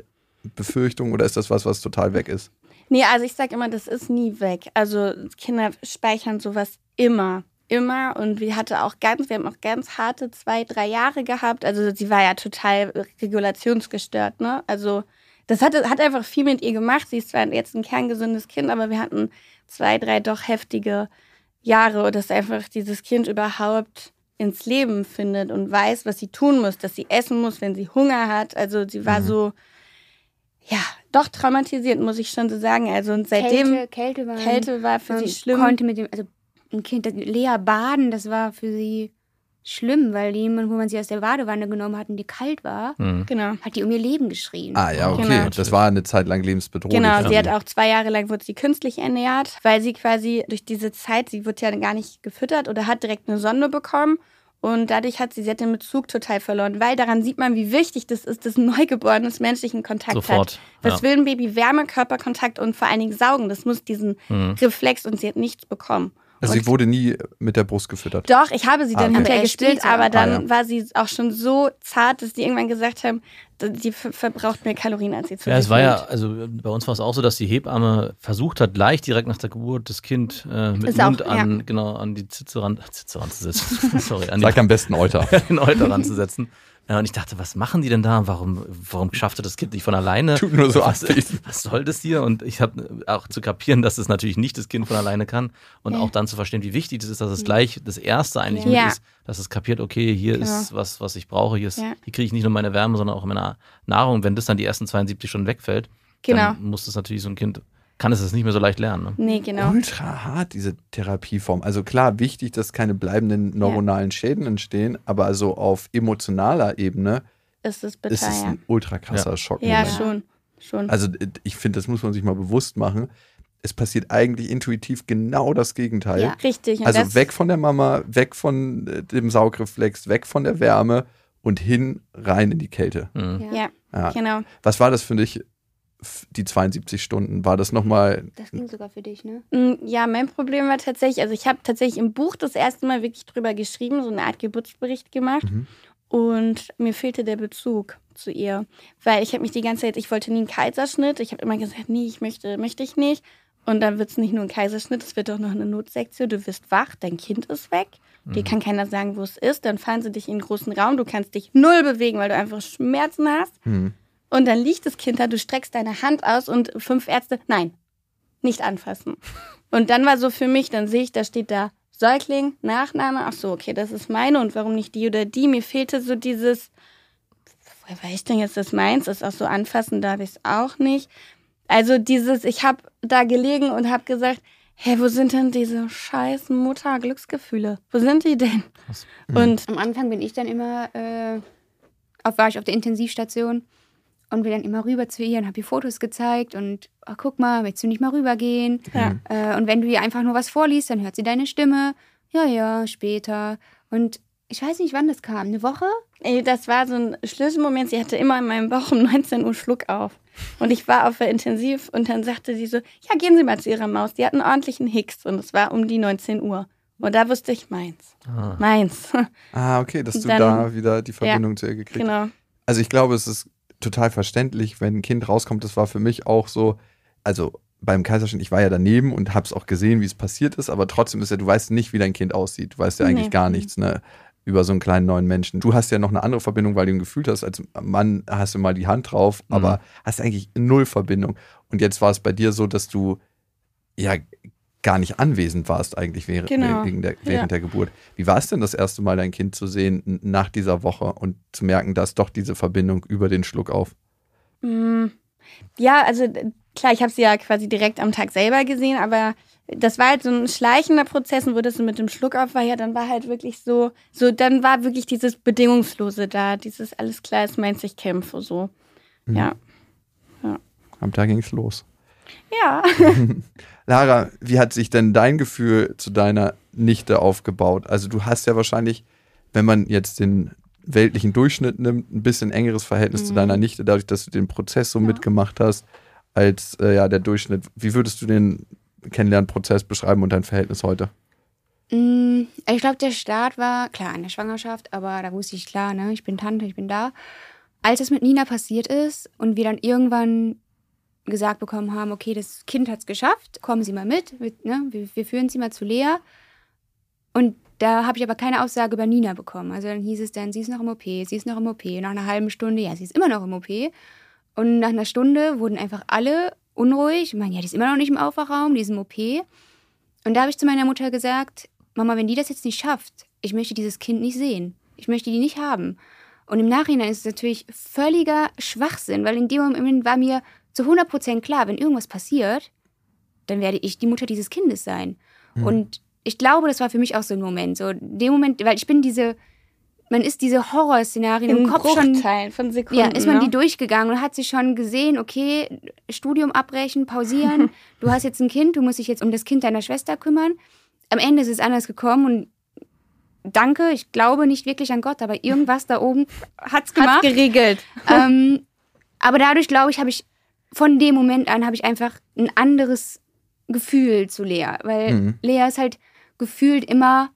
Speaker 5: Befürchtung oder ist das was, was total weg ist?
Speaker 6: Nee, also ich sag immer, das ist nie weg. Also Kinder speichern sowas immer. Immer. Und wir hatte auch ganz, wir haben auch ganz harte zwei, drei Jahre gehabt. Also sie war ja total regulationsgestört, ne? Also das hat, hat einfach viel mit ihr gemacht. Sie ist zwar jetzt ein kerngesundes Kind, aber wir hatten zwei, drei doch heftige Jahre, dass einfach dieses Kind überhaupt ins Leben findet und weiß, was sie tun muss, dass sie essen muss, wenn sie Hunger hat. Also sie war so, ja, doch traumatisiert, muss ich schon so sagen. Also und seitdem
Speaker 7: Kälte, Kälte war,
Speaker 6: Kälte war für sie schlimm.
Speaker 7: konnte mit dem, also ein Kind, Lea baden, das war für sie schlimm, weil jemand, wo man sie aus der Badewanne genommen hat und die kalt war,
Speaker 4: Mhm.
Speaker 6: Genau.
Speaker 7: hat die um ihr Leben geschrien.
Speaker 5: Ah ja, okay.
Speaker 6: Genau.
Speaker 5: Das war eine Zeit lang lebensbedrohlich.
Speaker 6: Genau, sie hat auch zwei Jahre lang wurde sie künstlich ernährt, weil sie quasi durch diese Zeit, sie wurde ja gar nicht gefüttert oder hat direkt eine Sonde bekommen. Und dadurch hat sie, sie hat den Bezug total verloren, weil daran sieht man, wie wichtig das ist, dass ein Neugeborenes menschlichen Kontakt
Speaker 4: Sofort.
Speaker 6: hat. Was
Speaker 4: ja.
Speaker 6: will ein Baby? Wärme, Körperkontakt und vor allen Dingen saugen. Das muss diesen
Speaker 4: Mhm.
Speaker 6: Reflex und sie hat nichts bekommen.
Speaker 5: Also
Speaker 6: Und-
Speaker 5: sie wurde nie mit der Brust gefüttert.
Speaker 6: Doch, ich habe sie
Speaker 5: Ah,
Speaker 6: dann
Speaker 5: okay.
Speaker 6: hinterher gestillt, aber dann
Speaker 5: Ah, ja.
Speaker 6: war sie auch schon so zart, dass die irgendwann gesagt haben, die ver- verbraucht mehr Kalorien, als sie zu
Speaker 4: Ja, es war ja, also bei uns war es auch so, dass die Hebamme versucht hat, gleich direkt nach der Geburt das Kind äh, mit
Speaker 6: Ist auch-
Speaker 4: Mund an, genau, an die Zitze ran, Zitze ranzusetzen. Sorry, an
Speaker 5: Sag
Speaker 4: die,
Speaker 5: am besten Euter.
Speaker 4: den Euter ranzusetzen. Ja, und ich dachte, was machen die denn da? Warum, warum schaffte das Kind nicht von alleine?
Speaker 5: Tut nur so
Speaker 4: was, was soll das hier? Und ich habe auch zu kapieren, dass es natürlich nicht das Kind von alleine kann und
Speaker 6: Ja.
Speaker 4: auch dann zu verstehen, wie wichtig das ist, dass es gleich das Erste eigentlich
Speaker 6: Ja.
Speaker 4: mit ist, dass es kapiert, okay, hier ist was, was ich brauche, hier, ist,
Speaker 6: Ja.
Speaker 4: hier kriege ich nicht nur meine Wärme, sondern auch meine Nahrung. Wenn das dann die ersten 72 Stunden wegfällt,
Speaker 6: Genau.
Speaker 4: dann muss das natürlich so ein Kind, kann es das nicht mehr so leicht lernen. Ne?
Speaker 6: Nee, genau.
Speaker 5: Ultra hart, diese Therapieform. Also klar, wichtig, dass keine bleibenden neuronalen Schäden entstehen, aber also auf emotionaler Ebene
Speaker 6: Ist es bitter,
Speaker 5: ist es
Speaker 6: ja.
Speaker 5: ein ultra krasser Schock.
Speaker 6: Ja, schon. schon.
Speaker 5: Also äh, ich finde, das muss man sich mal bewusst machen. Es passiert eigentlich intuitiv genau das Gegenteil.
Speaker 6: ja, richtig.
Speaker 5: Also weg von der Mama, weg von äh, dem Saugreflex, weg von der Wärme und hin rein in die Kälte.
Speaker 4: Mhm.
Speaker 6: Ja,
Speaker 5: Ja.
Speaker 6: genau.
Speaker 5: Was war das für dich, die 72 Stunden? War das nochmal,
Speaker 7: Das ging sogar für dich, ne?
Speaker 6: Mm, Ja, mein Problem war tatsächlich, also ich habe tatsächlich im Buch das erste Mal wirklich drüber geschrieben, so eine Art Geburtsbericht gemacht.
Speaker 5: Mhm.
Speaker 6: Und mir fehlte der Bezug zu ihr. Weil ich habe mich die ganze Zeit, ich wollte nie einen Kaiserschnitt. Ich habe immer gesagt, nee, ich möchte, möchte ich nicht. Und dann wird es nicht nur ein Kaiserschnitt, es wird auch noch eine Notsektion. Du wirst wach, dein Kind ist weg. Dir kann keiner sagen, wo es ist. Dann fahren sie dich in einen großen Raum. Du kannst dich null bewegen, weil du einfach Schmerzen hast.
Speaker 5: hm,
Speaker 6: Und dann liegt das Kind da, du streckst deine Hand aus und fünf Ärzte, nein, nicht anfassen. Und dann war so für mich, dann sehe ich, da steht da Säugling, Nachname, ach so, okay, das ist meine und warum nicht die oder die? Mir fehlte so dieses, woher weiß ich denn jetzt, das meins ist, auch so anfassen darf ich es auch nicht. Also dieses, ich habe da gelegen und habe gesagt, hä, wo sind denn diese scheiß Mutter-Glücksgefühle? Wo sind die denn? Und
Speaker 7: Am Anfang bin ich dann immer, äh, auf, war ich auf der Intensivstation und bin dann immer rüber zu ihr und habe ihr Fotos gezeigt und ach, guck mal, willst du nicht mal rübergehen?
Speaker 6: Ja.
Speaker 7: Äh, und wenn du ihr einfach nur was vorliest, dann hört sie deine Stimme. Ja, ja, später. Und ich weiß nicht, wann das kam. Eine Woche?
Speaker 6: Ey, das war so ein Schlüsselmoment. Sie hatte immer in meinem Bauch um 19 Uhr Schluck auf. Und ich war auf der Intensiv und dann sagte sie so, ja, gehen Sie mal zu Ihrer Maus. Die hat einen ordentlichen Hicks und es war um die 19 Uhr. Und da wusste ich meins.
Speaker 4: Ah.
Speaker 6: Meins.
Speaker 5: ah, okay, dass du
Speaker 6: Dann-
Speaker 5: da wieder die Verbindung zu ihr gekriegt hast.
Speaker 6: genau.
Speaker 5: Also ich glaube, es ist total verständlich, wenn ein Kind rauskommt. Das war für mich auch so, also beim Kaiserschnitt, ich war ja daneben und habe es auch gesehen, wie es passiert ist, aber trotzdem ist ja, du weißt nicht, wie dein Kind aussieht. Du weißt ja eigentlich
Speaker 6: Nee.
Speaker 5: gar nichts, ne? Über so einen kleinen neuen Menschen. Du hast ja noch eine andere Verbindung, weil du ihn gefühlt hast. Als Mann hast du mal die Hand drauf, aber hast eigentlich null Verbindung. Und jetzt war es bei dir so, dass du ja gar nicht anwesend warst eigentlich während,
Speaker 6: Genau.
Speaker 5: der, während
Speaker 6: Ja.
Speaker 5: der Geburt. Wie war es denn das erste Mal, dein Kind zu sehen nach dieser Woche und zu merken, dass doch diese Verbindung über den Schluck auf?
Speaker 6: Mm, Ja, also klar, ich habe sie ja quasi direkt am Tag selber gesehen, aber das war halt so ein schleichender Prozess und wo das so mit dem Schluck auf war, ja, dann war halt wirklich so, so, dann war wirklich dieses Bedingungslose da, dieses alles klar ist meins, ich kämpfe so. Ja.
Speaker 5: Am Tag ging es los.
Speaker 6: Ja.
Speaker 5: Lara, wie hat sich denn dein Gefühl zu deiner Nichte aufgebaut? Also du hast ja wahrscheinlich, wenn man jetzt den weltlichen Durchschnitt nimmt, ein bisschen engeres Verhältnis zu deiner Nichte, dadurch, dass du den Prozess so mitgemacht hast, als äh, ja der Durchschnitt. Wie würdest du den Kennenlernprozess beschreiben und dein Verhältnis heute?
Speaker 7: Mm, Ich glaube, der Start war, klar, in der Schwangerschaft, aber da wusste ich klar, ne, ich bin Tante, ich bin da. Als es mit Nina passiert ist und wir dann irgendwann gesagt bekommen haben, okay, das Kind hat es geschafft, kommen Sie mal mit, wir, ne, wir, wir führen Sie mal zu Lea. Und da habe ich aber keine Aussage über Nina bekommen. Also dann hieß es dann, sie ist noch im OP, sie ist noch im OP. Nach einer halben Stunde, ja, sie ist immer noch im OP. Und nach einer Stunde wurden einfach alle unruhig. Ich meine, ja, die ist immer noch nicht im Aufwachraum, die ist im OP. Und da habe ich zu meiner Mutter gesagt, Mama, wenn die das jetzt nicht schafft, ich möchte dieses Kind nicht sehen. Ich möchte die nicht haben. Und im Nachhinein ist es natürlich völliger Schwachsinn, weil in dem Moment war mir zu 100% klar, wenn irgendwas passiert, dann werde ich die Mutter dieses Kindes sein. Und ich glaube, das war für mich auch so ein Moment. So, in dem Moment, weil ich bin diese, man ist diese Horrorszenarien im Kopf schon
Speaker 6: Bruchteilen von Sekunden.
Speaker 7: ja, ist man
Speaker 6: ne?
Speaker 7: die durchgegangen und hat sich schon gesehen, okay, Studium abbrechen, pausieren, du hast jetzt ein Kind, du musst dich jetzt um das Kind deiner Schwester kümmern. Am Ende ist es anders gekommen und danke, ich glaube nicht wirklich an Gott, aber irgendwas da oben hat's
Speaker 6: Hat's
Speaker 7: gemacht.
Speaker 6: geregelt.
Speaker 7: ähm, aber dadurch, glaube ich, habe ich von dem Moment an habe ich einfach ein anderes Gefühl zu Lea, weil
Speaker 5: Mhm.
Speaker 7: Lea ist halt gefühlt immer,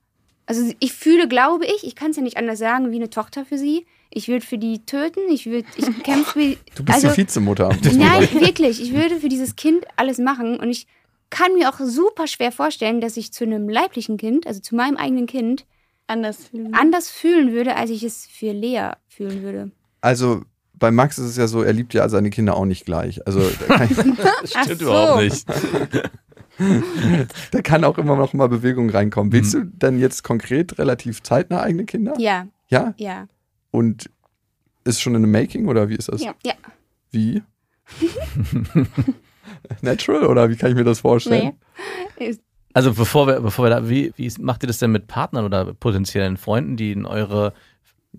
Speaker 7: also ich fühle, glaube ich, ich kann es ja nicht anders sagen, wie eine Tochter für sie. Ich würde für die töten, ich würde, ich kämpfe für
Speaker 5: Du bist
Speaker 7: also,
Speaker 5: die Vizemutter.
Speaker 7: Nein, wirklich. Ich würde für dieses Kind alles machen. Und ich kann mir auch super schwer vorstellen, dass ich zu einem leiblichen Kind, also zu meinem eigenen Kind,
Speaker 6: anders fühlen.
Speaker 7: anders fühlen würde, als ich es für Lea fühlen würde.
Speaker 5: Also bei Max ist es ja so, er liebt ja seine Kinder auch nicht gleich. Also da kann,
Speaker 4: Das stimmt
Speaker 6: so.
Speaker 4: überhaupt nicht.
Speaker 5: da kann auch immer noch mal Bewegung reinkommen. Willst du denn jetzt konkret relativ zeitnah eigene Kinder?
Speaker 7: Ja,
Speaker 5: Ja?
Speaker 7: ja.
Speaker 5: Und ist schon in the making oder wie ist das?
Speaker 6: Ja.
Speaker 7: Ja.
Speaker 5: Wie? Natural oder wie kann ich mir das vorstellen?
Speaker 4: Also bevor wir, bevor wir da, wie, wie macht ihr das denn mit Partnern oder potenziellen Freunden, die in eure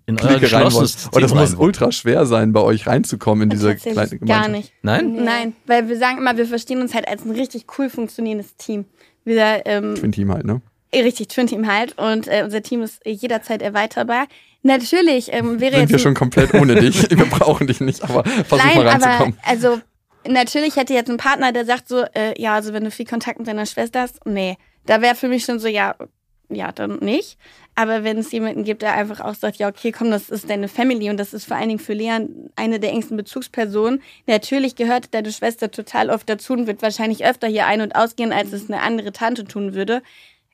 Speaker 4: in euer
Speaker 5: Clique rein wollen.
Speaker 4: geschlossenes
Speaker 5: Und das muss ultra schwer sein, bei euch reinzukommen in diese kleine
Speaker 6: gar
Speaker 5: Gemeinschaft.
Speaker 6: nicht.
Speaker 4: Nein?
Speaker 6: Nein, weil wir sagen immer, wir verstehen uns halt als ein richtig cool funktionierendes Team. Wir, ähm,
Speaker 5: Twin Team halt, ne?
Speaker 6: richtig, Twin Team halt. Und äh, unser Team ist jederzeit erweiterbar. Natürlich ähm, wäre
Speaker 5: Sind
Speaker 6: jetzt.
Speaker 5: wir schon komplett ohne dich. Wir brauchen dich nicht, aber versuch
Speaker 6: Nein,
Speaker 5: mal
Speaker 6: aber
Speaker 5: reinzukommen.
Speaker 6: also natürlich hätte jetzt ein Partner, der sagt so, äh, ja, also wenn du viel Kontakt mit deiner Schwester hast, nee, da wäre für mich schon so, ja, ja, dann nicht. Aber wenn es jemanden gibt, der einfach auch sagt, ja, okay, komm, das ist deine Family und das ist vor allen Dingen für Leon eine der engsten Bezugspersonen. Natürlich gehört deine Schwester total oft dazu und wird wahrscheinlich öfter hier ein- und ausgehen, als es eine andere Tante tun würde.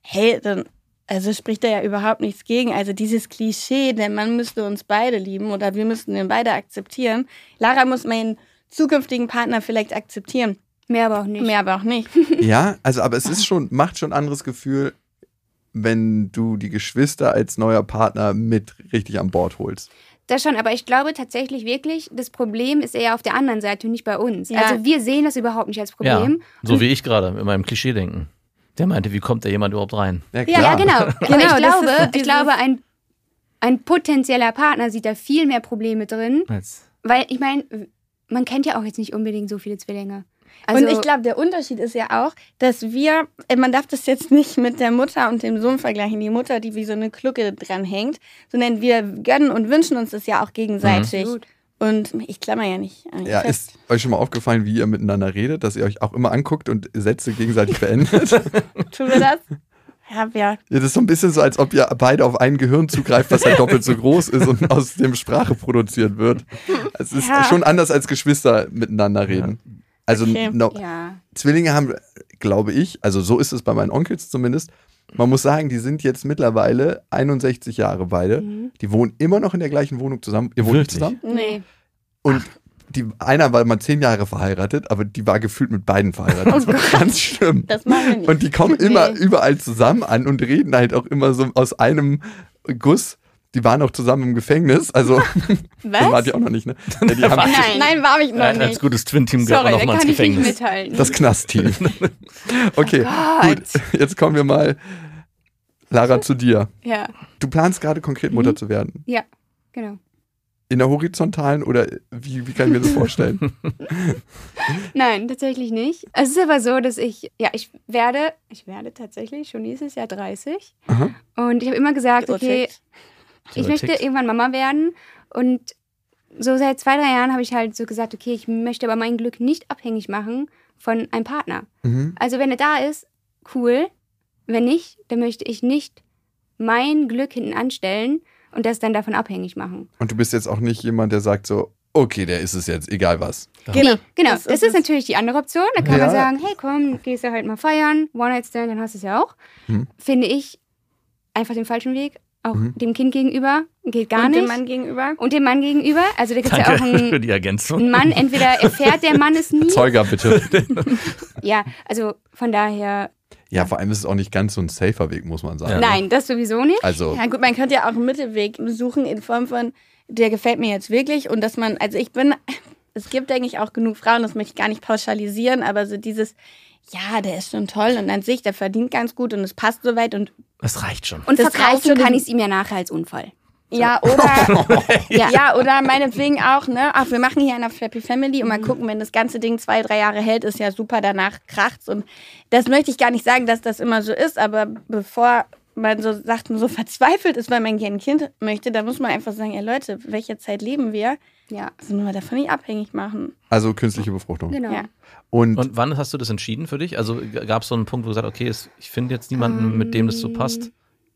Speaker 6: Hey, dann, also spricht da ja überhaupt nichts gegen. Also dieses Klischee, der Mann müsste uns beide lieben oder wir müssten den beide akzeptieren. Lara muss meinen zukünftigen Partner vielleicht akzeptieren.
Speaker 7: Mehr aber auch nicht.
Speaker 6: Mehr aber auch nicht.
Speaker 5: Ja, also aber es ist schon, macht schon ein anderes Gefühl, wenn du die Geschwister als neuer Partner mit richtig an Bord holst.
Speaker 7: Das schon, aber ich glaube tatsächlich wirklich, das Problem ist eher auf der anderen Seite und nicht bei uns.
Speaker 6: Ja.
Speaker 7: Also wir sehen das überhaupt nicht als
Speaker 4: Ja,
Speaker 7: Problem.
Speaker 4: so wie ich gerade mit meinem Klischee-Denken. Der meinte, wie kommt da jemand überhaupt rein?
Speaker 6: Ja,
Speaker 7: Ja, genau.
Speaker 6: Genau,
Speaker 7: ich glaube, ich glaube ein, ein potenzieller Partner sieht da viel mehr Probleme drin,
Speaker 4: Jetzt.
Speaker 7: weil ich meine, man kennt ja auch jetzt nicht unbedingt so viele Zwillinge. Also,
Speaker 6: und ich glaube, der Unterschied ist ja auch, dass wir, äh, man darf das jetzt nicht mit der Mutter und dem Sohn vergleichen, die Mutter, die wie so eine Klucke dran hängt, sondern wir gönnen und wünschen uns das ja auch gegenseitig.
Speaker 7: Absolut.
Speaker 6: Und ich klammer ja nicht.
Speaker 5: Ja,
Speaker 6: fest.
Speaker 5: ist euch schon mal aufgefallen, wie ihr miteinander redet, dass ihr euch auch immer anguckt und Sätze gegenseitig beendet?
Speaker 6: Tun wir das? Ja, wir.
Speaker 5: Ja, das ist so ein bisschen so, als ob ihr beide auf ein Gehirn zugreift, was halt doppelt so groß ist und aus dem Sprache produziert wird. Es ist
Speaker 6: Ja.
Speaker 5: schon anders als Geschwister miteinander reden. Also
Speaker 6: Okay.
Speaker 5: no,
Speaker 7: ja.
Speaker 5: Zwillinge haben, glaube ich, also so ist es bei meinen Onkels zumindest. Man muss sagen, die sind jetzt mittlerweile 61 Jahre beide. Die wohnen immer noch in der gleichen Wohnung zusammen. Ihr wohnt nicht
Speaker 4: Wirklich?
Speaker 5: zusammen?
Speaker 6: Nee.
Speaker 5: Und die, einer war mal zehn Jahre verheiratet, aber die war gefühlt mit beiden verheiratet. Das war ganz schlimm.
Speaker 6: Das machen wir nicht.
Speaker 5: Und die kommen immer überall zusammen an und reden halt auch immer so aus einem Guss. Die waren auch zusammen im Gefängnis. Also, das war die auch noch nicht, ne? Ja, die haben
Speaker 7: Nein.
Speaker 6: Nein, war ich noch
Speaker 4: Als
Speaker 6: nicht.
Speaker 4: gutes Twin-Team gehört
Speaker 7: Sorry,
Speaker 4: man nochmal ins
Speaker 7: kann ich nicht
Speaker 4: Gefängnis.
Speaker 7: mithalten.
Speaker 5: das Knastteam. Okay, gut. Jetzt kommen wir mal, Lara, zu dir.
Speaker 7: ja,
Speaker 5: Du planst gerade konkret Mutter zu werden.
Speaker 7: ja, genau.
Speaker 5: In der horizontalen oder wie, wie kann ich mir das vorstellen?
Speaker 7: Nein, tatsächlich nicht. Es ist aber so, dass ich, ja, ich werde, ich werde tatsächlich schon nächstes Jahr 30.
Speaker 5: Aha.
Speaker 7: Und ich habe immer gesagt, okay. Ich möchte
Speaker 4: tickt.
Speaker 7: irgendwann Mama werden. Und so seit zwei, drei Jahren habe ich halt so gesagt, okay, ich möchte aber mein Glück nicht abhängig machen von einem Partner.
Speaker 5: Mhm.
Speaker 7: Also wenn er da ist, cool. Wenn nicht, dann möchte ich nicht mein Glück hinten anstellen und das dann davon abhängig machen.
Speaker 5: Und du bist jetzt auch nicht jemand, der sagt so, okay, der ist es jetzt, egal was.
Speaker 6: Genau.
Speaker 7: Genau,
Speaker 6: Das
Speaker 7: das,
Speaker 6: ist
Speaker 7: ist, natürlich die andere Option. Da kann
Speaker 5: Ja.
Speaker 7: man sagen, hey komm, gehst du halt mal feiern, One-Night-Stand, dann hast du es ja auch.
Speaker 5: Mhm.
Speaker 7: Finde ich einfach den falschen Weg. Auch
Speaker 5: Mhm.
Speaker 7: dem Kind gegenüber geht gar
Speaker 6: Und
Speaker 7: nicht.
Speaker 6: dem Mann gegenüber.
Speaker 7: und dem Mann gegenüber. Also da gibt es ja auch
Speaker 4: Danke für
Speaker 7: einen,
Speaker 4: die Ergänzung.
Speaker 7: einen Mann, entweder erfährt der Mann es nie.
Speaker 5: Zeuger bitte.
Speaker 7: Ja, also von daher,
Speaker 5: Ja, vor allem ist es auch nicht ganz so ein safer Weg, muss man sagen.
Speaker 4: Ja.
Speaker 7: nein, das sowieso nicht.
Speaker 5: Also,
Speaker 6: Ja gut, man könnte ja auch einen Mittelweg suchen in Form von, der gefällt mir jetzt wirklich und dass man, also ich bin, es gibt, denke ich, auch genug Frauen, das möchte ich gar nicht pauschalisieren, aber so dieses, ja, der ist schon toll und an sich, der verdient ganz gut und es passt soweit und
Speaker 4: Das reicht schon.
Speaker 7: Und
Speaker 6: das reicht
Speaker 7: verkaufen
Speaker 6: schon
Speaker 7: kann ich es ihm ja nachher als Unfall.
Speaker 6: ja, oder,
Speaker 7: Ja.
Speaker 6: ja. oder meinetwegen auch, ne, ach, wir machen hier eine Happy Family und mal gucken, wenn das ganze Ding zwei, drei Jahre hält, ist ja super, danach kracht's und das möchte ich gar nicht sagen, dass das immer so ist, aber bevor man so sagt, so verzweifelt ist, weil man gerne ein Kind möchte, dann muss man einfach sagen, ja Leute, welche Zeit leben wir?
Speaker 7: Ja,
Speaker 6: Also nur davon nicht abhängig machen.
Speaker 5: also künstliche Befruchtung.
Speaker 7: genau.
Speaker 6: Ja.
Speaker 5: Und,
Speaker 4: Und wann hast du das entschieden für dich? Also gab es so einen Punkt, wo du gesagt hast, okay, es, ich finde jetzt niemanden, mit dem das so passt.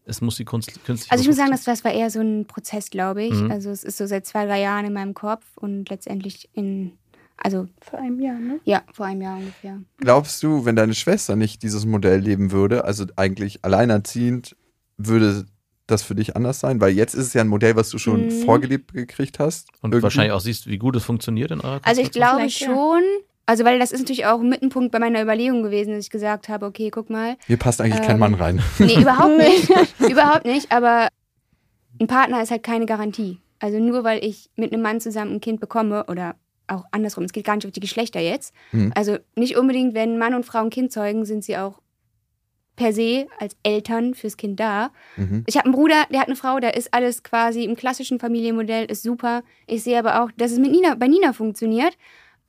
Speaker 4: Es muss die Kunst, künstliche
Speaker 7: Also ich muss sagen, das, das war eher so ein Prozess, glaube ich.
Speaker 4: Mhm.
Speaker 7: Also es ist so seit zwei, drei Jahren in meinem Kopf und letztendlich in, also
Speaker 6: Vor einem Jahr, ne?
Speaker 7: ja, vor einem Jahr ungefähr.
Speaker 5: glaubst du, wenn deine Schwester nicht dieses Modell leben würde, also eigentlich alleinerziehend, würde das für dich anders sein? Weil jetzt ist es ja ein Modell, was du schon
Speaker 7: Mhm.
Speaker 5: vorgelebt gekriegt hast.
Speaker 4: Und
Speaker 5: Irgendwie.
Speaker 4: wahrscheinlich auch siehst, wie gut es funktioniert in eurer
Speaker 7: Also ich glaube
Speaker 6: Vielleicht, ja.
Speaker 7: schon, also weil das ist natürlich auch ein Mittenpunkt bei meiner Überlegung gewesen, dass ich gesagt habe, okay, guck mal.
Speaker 5: Hier passt eigentlich kein
Speaker 7: Ähm,
Speaker 5: Mann rein.
Speaker 7: Nee, überhaupt nicht. überhaupt nicht, aber ein Partner ist halt keine Garantie. Also nur weil ich mit einem Mann zusammen ein Kind bekomme oder auch andersrum, es geht gar nicht auf die Geschlechter jetzt.
Speaker 5: Mhm.
Speaker 7: Also nicht unbedingt, wenn Mann und Frau ein Kind zeugen, sind sie auch per se als Eltern fürs Kind da.
Speaker 5: Mhm.
Speaker 7: Ich habe einen Bruder, der hat eine Frau, da ist alles quasi im klassischen Familienmodell, ist super. Ich sehe aber auch, dass es mit Nina, bei Nina funktioniert.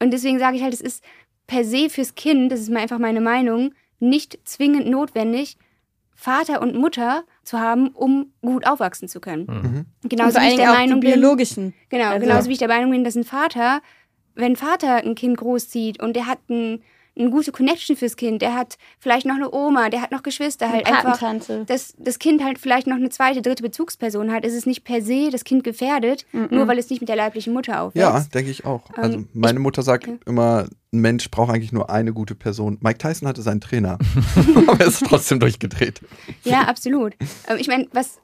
Speaker 7: Und deswegen sage ich halt, es ist per se fürs Kind, das ist mal einfach meine Meinung, nicht zwingend notwendig, Vater und Mutter zu haben, um gut aufwachsen zu können.
Speaker 5: Mhm.
Speaker 6: Und
Speaker 7: Genauso
Speaker 6: vor
Speaker 7: wie ich der Meinung bin,
Speaker 6: biologischen.
Speaker 7: Genau,
Speaker 6: Also-
Speaker 7: genauso wie ich der Meinung bin, dass ein Vater, wenn Vater ein Kind großzieht und der hat ein, eine gute Connection fürs Kind, der hat vielleicht noch eine Oma, der hat noch Geschwister, halt
Speaker 6: Eine
Speaker 7: einfach, dass das Kind halt vielleicht noch eine zweite, dritte Bezugsperson hat, ist es nicht per se das Kind gefährdet, nur weil es nicht mit der leiblichen Mutter aufwächst.
Speaker 5: Ja, denke ich auch. Also
Speaker 7: Ähm,
Speaker 5: meine Mutter sagt
Speaker 7: ja.
Speaker 5: immer, ein Mensch braucht eigentlich nur eine gute Person. Mike Tyson hatte seinen Trainer, aber er ist trotzdem durchgedreht.
Speaker 7: Ja, absolut. Ähm, ich meine, was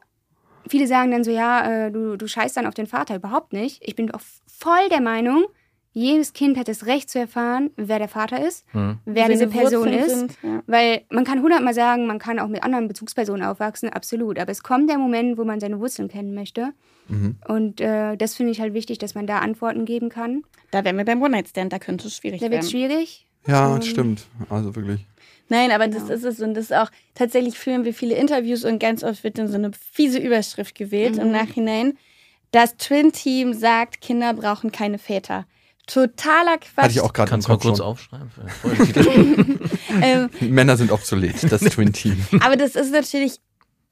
Speaker 7: viele sagen dann so, ja, äh, du, du scheißt dann auf den Vater. Überhaupt nicht. Ich bin auch voll der Meinung, jedes Kind hat das Recht zu erfahren, wer der Vater ist,
Speaker 4: Mhm.
Speaker 7: wer diese Person
Speaker 6: Wurzeln
Speaker 7: ist.
Speaker 6: sind, ja.
Speaker 7: Weil man kann hundertmal sagen, man kann auch mit anderen Bezugspersonen aufwachsen, absolut. Aber es kommt der Moment, wo man seine Wurzeln kennen möchte.
Speaker 5: Mhm.
Speaker 7: Und äh, das finde ich halt wichtig, dass man da Antworten geben kann.
Speaker 6: Da wären wir beim One-Night-Stand, da könnte es schwierig
Speaker 7: Da wird
Speaker 6: werden.
Speaker 7: es schwierig.
Speaker 5: Ja,
Speaker 7: Ähm,
Speaker 5: stimmt. Also wirklich.
Speaker 6: Nein, aber das
Speaker 7: Genau.
Speaker 6: ist es und das ist auch, tatsächlich führen wir viele Interviews und ganz oft wird dann so eine fiese Überschrift gewählt im
Speaker 7: Mhm.
Speaker 6: Nachhinein. Das Twin-Team sagt, Kinder brauchen keine Väter. Totaler Quatsch.
Speaker 5: Hatte ich auch gerade
Speaker 4: Kannst du mal kurz
Speaker 5: schon.
Speaker 4: aufschreiben?
Speaker 6: Ähm,
Speaker 5: Männer sind obsolet, das Twin Team.
Speaker 6: aber das ist natürlich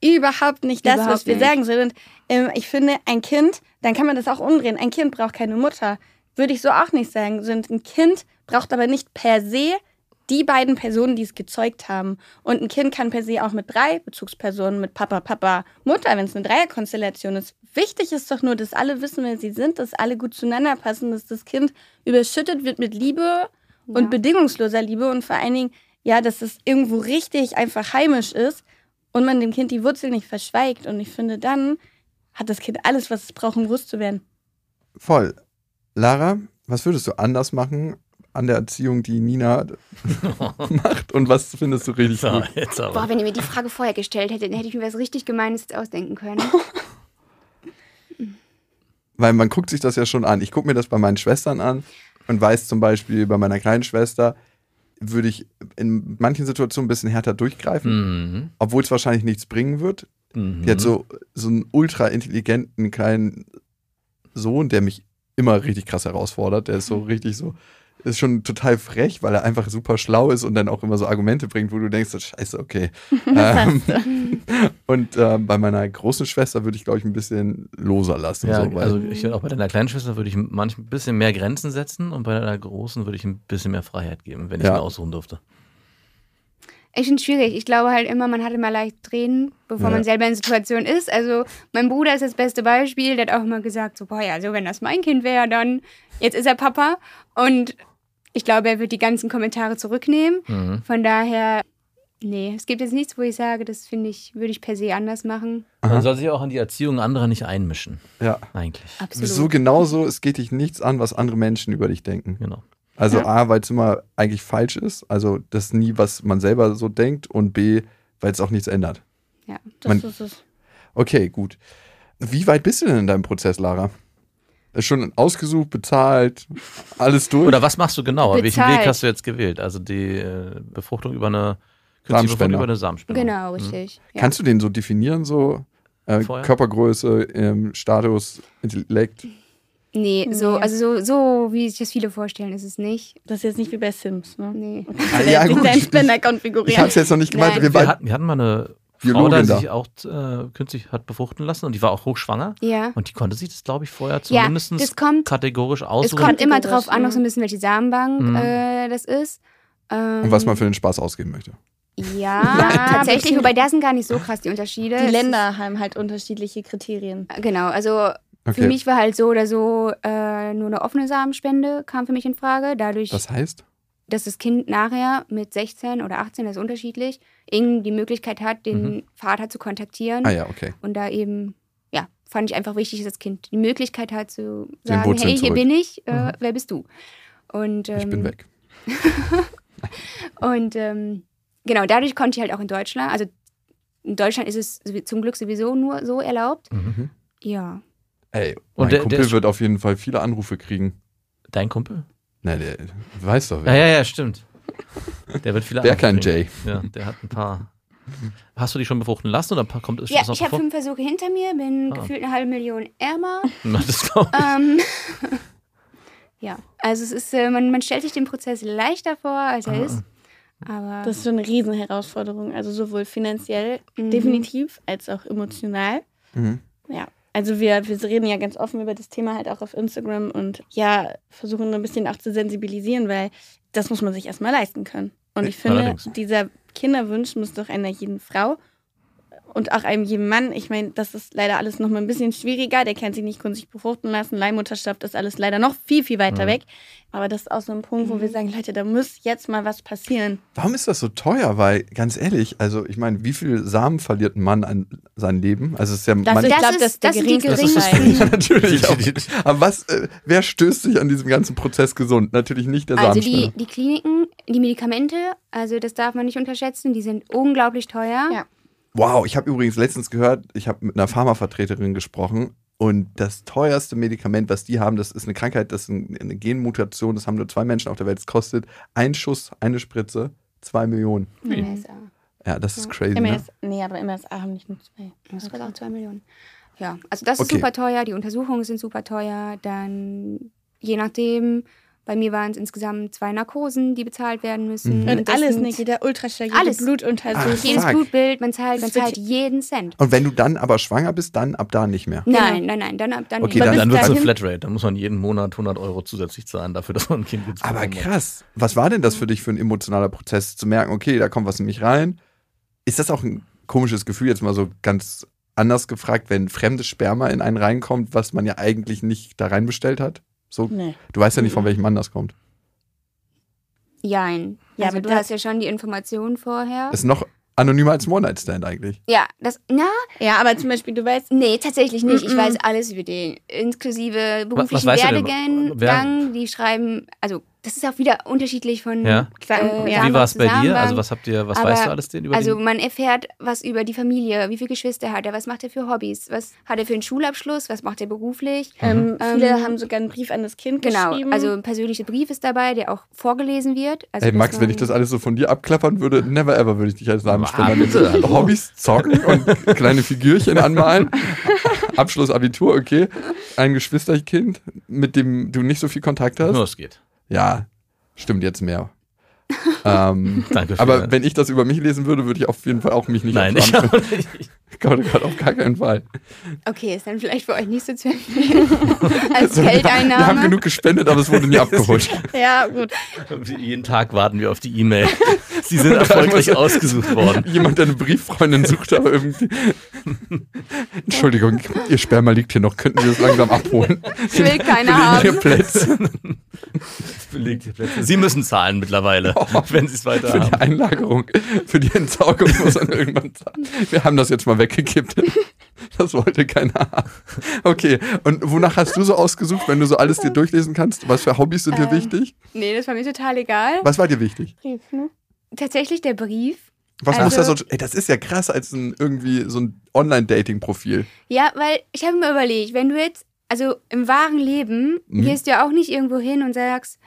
Speaker 6: überhaupt nicht das,
Speaker 7: Überhaupt
Speaker 6: was wir
Speaker 7: nicht.
Speaker 6: sagen sollen. Und ähm, ich finde, ein Kind, dann kann man das auch umdrehen. Ein Kind braucht keine Mutter. Würde ich so auch nicht sagen. Sind ein Kind braucht aber nicht per se die beiden Personen, die es gezeugt haben. Und ein Kind kann per se auch mit drei Bezugspersonen, mit Papa, Papa, Mutter, wenn es eine Dreierkonstellation ist. Wichtig ist doch nur, dass alle wissen, wer sie sind, dass alle gut zueinander passen, dass das Kind überschüttet wird mit Liebe und
Speaker 7: Ja.
Speaker 6: bedingungsloser Liebe und vor allen Dingen, ja, dass es irgendwo richtig einfach heimisch ist und man dem Kind die Wurzel nicht verschweigt. Und ich finde, dann hat das Kind alles, was es braucht, um groß zu werden.
Speaker 5: Voll. Lara, was würdest du anders machen an der Erziehung, die Nina macht? Und was findest du richtig
Speaker 4: So,
Speaker 5: gut?
Speaker 4: jetzt aber.
Speaker 7: Boah, wenn ihr mir die Frage vorher gestellt hättet, dann hätte ich mir was richtig Gemeines jetzt ausdenken können.
Speaker 5: Weil man guckt sich das ja schon an. Ich gucke mir das bei meinen Schwestern an und weiß zum Beispiel, bei meiner kleinen Schwester würde ich in manchen Situationen ein bisschen härter durchgreifen,
Speaker 4: Mhm.
Speaker 5: obwohl es wahrscheinlich nichts bringen wird.
Speaker 4: Mhm.
Speaker 5: Die hat so, so einen ultra intelligenten kleinen Sohn, der mich immer richtig krass herausfordert. Der ist so richtig so, ist schon total frech, weil er einfach super schlau ist und dann auch immer so Argumente bringt, wo du denkst, so, scheiße, okay. ähm, und äh, bei meiner großen Schwester würde ich, glaube ich, ein bisschen loser lassen.
Speaker 4: Ja,
Speaker 5: so, weil,
Speaker 4: also ich, auch bei deiner kleinen Schwester würde ich manchmal ein bisschen mehr Grenzen setzen und bei deiner großen würde ich ein bisschen mehr Freiheit geben, wenn ich
Speaker 5: Ja.
Speaker 4: mir aussuchen durfte.
Speaker 7: Ich finde es schwierig. Ich glaube halt immer, man hat immer leicht Tränen, bevor
Speaker 5: Ja.
Speaker 7: man selber in Situation ist. Also mein Bruder ist das beste Beispiel. Der hat auch immer gesagt, so, boah, ja, also wenn das mein Kind wäre, dann jetzt ist er Papa. Und ich glaube, er wird die ganzen Kommentare zurücknehmen.
Speaker 4: Mhm.
Speaker 7: Von daher, nee, es gibt jetzt nichts, wo ich sage, das finde ich, würde ich per se anders machen.
Speaker 4: Man soll sich auch in die Erziehung anderer nicht einmischen,
Speaker 5: ja.
Speaker 4: eigentlich.
Speaker 7: Absolut.
Speaker 5: So genauso, es geht dich nichts an, was andere Menschen über dich denken.
Speaker 4: Genau.
Speaker 5: Also
Speaker 7: Ja.
Speaker 5: A, weil es immer eigentlich falsch ist, also das ist nie, was man selber so denkt und B, weil es auch nichts ändert.
Speaker 7: ja.
Speaker 6: Das
Speaker 5: Man-
Speaker 6: ist es.
Speaker 5: Okay, gut. Wie weit bist du denn in deinem Prozess, Lara? Ist schon ausgesucht, bezahlt, alles durch?
Speaker 4: Oder was machst du genau? Welchen
Speaker 7: Bezahlt.
Speaker 4: Weg hast du jetzt gewählt? Also die äh, Befruchtung über eine. Befruchtung über eine Samenspende.
Speaker 7: Genau, richtig. Ja.
Speaker 5: Kannst du den so definieren, so äh? Körpergröße, ähm, Status, Intellekt?
Speaker 7: Nee, so, also so, so, wie sich das viele vorstellen, ist es nicht.
Speaker 6: Das ist jetzt nicht wie bei Sims, ne?
Speaker 7: Nee.
Speaker 5: Ah, ja, gut.
Speaker 6: Spender
Speaker 5: Ich es jetzt noch nicht gemeint. Wir
Speaker 4: Wir, hatten, wir hatten mal eine
Speaker 5: Biologin
Speaker 4: die
Speaker 5: da.
Speaker 4: sich auch äh, künstlich hat befruchten lassen und die war auch hochschwanger.
Speaker 7: Ja.
Speaker 4: Und die konnte sich das, glaube ich, vorher
Speaker 7: Ja,
Speaker 4: zumindest
Speaker 7: das kommt-
Speaker 4: kategorisch
Speaker 7: Es
Speaker 4: aussuchen.
Speaker 7: kommt immer drauf an, noch so ein bisschen, welche Samenbank
Speaker 4: Mhm.
Speaker 7: äh, das ist. Ähm,
Speaker 5: und was man für den Spaß ausgeben möchte.
Speaker 7: Ja, tatsächlich, wobei da sind gar nicht so krass die Unterschiede.
Speaker 6: Die
Speaker 7: Es
Speaker 6: Länder haben halt unterschiedliche Kriterien.
Speaker 7: Ist, genau, also
Speaker 5: Okay.
Speaker 7: für mich war halt so oder so äh, nur eine offene Samenspende kam für mich in Frage. Dadurch,
Speaker 5: Das heißt?
Speaker 7: Dass das Kind nachher mit 16 oder 18, das ist unterschiedlich, irgendwie die Möglichkeit hat, den Vater zu kontaktieren.
Speaker 5: Ah ja, okay.
Speaker 7: Und da eben, ja, fand ich einfach wichtig, dass das Kind die Möglichkeit hat zu sagen, hey, hier
Speaker 5: zurück.
Speaker 7: bin ich, äh, wer bist du? Und, ähm,
Speaker 5: Ich bin weg.
Speaker 7: Und ähm, genau, dadurch konnte ich halt auch in Deutschland, also in Deutschland ist es zum Glück sowieso nur so erlaubt.
Speaker 5: Mhm.
Speaker 7: Ja.
Speaker 5: Ey,
Speaker 4: Und
Speaker 5: mein
Speaker 4: der-
Speaker 5: Kumpel
Speaker 4: der
Speaker 5: wird auf jeden Fall viele Anrufe kriegen.
Speaker 4: Dein Kumpel?
Speaker 5: Na, der weiß doch,
Speaker 4: Ja,
Speaker 5: wer.
Speaker 4: ja, ja, stimmt. Der wird Anrufe
Speaker 5: kein
Speaker 4: kriegen.
Speaker 5: Jay?
Speaker 4: Ja, der hat ein paar. Hast du die schon befruchten lassen oder kommt es
Speaker 7: Ja, ich habe fünf Versuche hinter mir, bin
Speaker 4: Ah.
Speaker 7: gefühlt eine halbe Million ärmer.
Speaker 4: Na, Das glaub ich.
Speaker 7: ähm, ja, also es ist, äh, man, man stellt sich den Prozess leichter vor, als er
Speaker 4: Ah.
Speaker 7: ist. Aber
Speaker 6: Das ist schon eine Riesenherausforderung. Also sowohl finanziell
Speaker 7: Mhm.
Speaker 6: definitiv als auch emotional.
Speaker 5: Mhm.
Speaker 6: Ja. Also wir, wir reden ja ganz offen über das Thema halt auch auf Instagram und ja, versuchen so ein bisschen auch zu sensibilisieren, weil das muss man sich erstmal leisten können. Und ich finde,
Speaker 4: Allerdings.
Speaker 6: dieser Kinderwunsch muss doch einer jeden Frau und auch einem jeden Mann, ich meine, das ist leider alles noch mal ein bisschen schwieriger, der kann sich nicht künstlich befruchten lassen, Leihmutterschaft ist alles leider noch viel, viel weiter
Speaker 4: Mhm.
Speaker 6: weg. Aber das ist auch so ein Punkt, wo wir sagen, Leute, da muss jetzt mal was passieren.
Speaker 5: Warum ist das so teuer? Weil, ganz ehrlich, also ich meine, wie viel Samen verliert ein Mann an sein Leben? Also es ist ja
Speaker 6: Das
Speaker 5: man,
Speaker 6: ich
Speaker 7: Das
Speaker 6: glaube,
Speaker 7: ist-
Speaker 6: das ist
Speaker 7: das sind die
Speaker 5: ja, natürlich. Auch. Aber was, äh, wer stößt sich an diesem ganzen Prozess gesund? Natürlich nicht der
Speaker 7: also die, die Kliniken, die Medikamente, also das darf man nicht unterschätzen, die sind unglaublich teuer.
Speaker 6: Ja.
Speaker 5: Wow, ich habe übrigens letztens gehört, ich habe mit einer Pharmavertreterin gesprochen und das teuerste Medikament, was die haben, das ist eine Krankheit, das ist ein- eine Genmutation, das haben nur zwei Menschen auf der Welt. Es kostet ein Schuss, eine Spritze, zwei Millionen.
Speaker 7: MSA.
Speaker 5: Ja, das ist crazy. Ne?
Speaker 6: MS, nee, aber MSA haben nicht nur zwei.
Speaker 7: Das kostet auch zwei Millionen. Ja, also das ist
Speaker 5: Okay.
Speaker 7: super teuer, die Untersuchungen sind super teuer, dann je nachdem, bei mir waren es insgesamt zwei Narkosen, die bezahlt werden müssen.
Speaker 5: Mhm.
Speaker 6: Und
Speaker 7: das
Speaker 6: alles,
Speaker 7: sind
Speaker 6: Niki, der Ultraschall, jede
Speaker 7: Alles.
Speaker 6: Blutuntersuchung.
Speaker 5: Ach,
Speaker 7: Jedes
Speaker 5: Fuck.
Speaker 7: Blutbild, man zahlt, man zahlt jeden Cent.
Speaker 5: Und wenn du dann aber schwanger bist, dann ab da nicht mehr.
Speaker 7: Nein, nein, nein, dann, dann
Speaker 5: Okay,
Speaker 7: nicht.
Speaker 5: dann-
Speaker 4: Dann wird es eine Flatrate. Dann muss man jeden Monat 100 Euro zusätzlich zahlen dafür, dass man ein Kind gut
Speaker 5: Aber krass, was war denn das für dich für ein emotionaler Prozess, zu merken, okay, da kommt was in mich rein? Ist das auch ein komisches Gefühl, jetzt mal so ganz anders gefragt, wenn fremdes Sperma in einen reinkommt, was man ja eigentlich nicht da reinbestellt hat? So,
Speaker 6: Nee.
Speaker 5: du weißt ja nicht, von welchem Mann das kommt.
Speaker 7: Jein.
Speaker 6: Ja,
Speaker 7: also
Speaker 6: aber
Speaker 7: du hast ja schon die Informationen vorher.
Speaker 5: Das ist noch anonymer als One-Night-Stand eigentlich.
Speaker 7: ja, das, na,
Speaker 6: Ja, aber zum Beispiel, du weißt,
Speaker 7: nee, tatsächlich nicht. Ich weiß alles über den, inklusive beruflichen? Werdegang.
Speaker 4: Wer-
Speaker 7: die schreiben, also das ist auch wieder unterschiedlich von
Speaker 4: Ja.
Speaker 7: Äh,
Speaker 6: ja.
Speaker 4: Wie war es bei dir? Also was habt ihr, was
Speaker 7: Aber-
Speaker 4: weißt du alles denn über
Speaker 7: Also
Speaker 4: den?
Speaker 7: man erfährt was über die Familie, wie viele Geschwister hat er, was macht er für Hobbys, was hat er für einen Schulabschluss, was macht er beruflich.
Speaker 6: ähm, viele
Speaker 7: Ähm,
Speaker 6: haben sogar einen Brief an das Kind
Speaker 7: Genau,
Speaker 6: geschrieben.
Speaker 7: also ein persönlicher Brief ist dabei, der auch vorgelesen wird. Also
Speaker 5: Ey, Max, wenn ich das alles so von dir abklappern würde, never ever würde ich dich als
Speaker 4: hallo.
Speaker 5: Hobbys, zocken und kleine Figürchen anmalen. Abschluss Abitur, okay. Ein Geschwisterkind, mit dem du nicht so viel Kontakt hast.
Speaker 4: Nur es geht.
Speaker 5: Ja, stimmt jetzt mehr. ähm,
Speaker 4: Danke für
Speaker 5: aber wenn ich das über mich lesen würde, würde ich auf jeden Fall auch mich nicht
Speaker 4: Nein,
Speaker 5: auf
Speaker 4: ich auch nicht.
Speaker 5: Gerade gerade auf gar keinen Fall.
Speaker 7: Okay, ist dann vielleicht für euch nicht so zu empfehlen als
Speaker 5: So, wir, wir haben
Speaker 7: Geldeinnahme.
Speaker 5: genug gespendet, aber es wurde nie abgeholt.
Speaker 6: ja, gut.
Speaker 4: Jeden Tag warten wir auf die E-Mail. Sie sind erfolgreich ausgesucht worden.
Speaker 5: Jemand, der eine Brieffreundin sucht, aber irgendwie. Entschuldigung, Ihr Sperma liegt hier noch. Könnten Sie das langsam abholen?
Speaker 7: Ich will keine
Speaker 5: Hier
Speaker 7: haben.
Speaker 5: Plätze
Speaker 4: Belegte Plätze. Sie müssen zahlen mittlerweile, wenn Sie es weiter
Speaker 5: für die. Einlagerung. Für die Entsorgung muss man irgendwann zahlen. Wir haben das jetzt mal weggekippt. Das wollte keiner haben. Okay, und wonach hast du so ausgesucht, wenn du so alles dir durchlesen kannst? Was für Hobbys sind dir
Speaker 7: Ähm.
Speaker 5: wichtig?
Speaker 7: Nee, das war mir total egal.
Speaker 5: Was war dir wichtig?
Speaker 6: Brief, ne?
Speaker 7: Tatsächlich der Brief.
Speaker 5: Was
Speaker 7: Also-
Speaker 5: muss da so. Ey, das ist ja krass als ein irgendwie so ein Online-Dating-Profil.
Speaker 7: Ja, weil ich habe mir überlegt, wenn du jetzt, also im wahren Leben,
Speaker 5: Mhm.
Speaker 7: gehst du ja auch nicht irgendwo hin und sagst,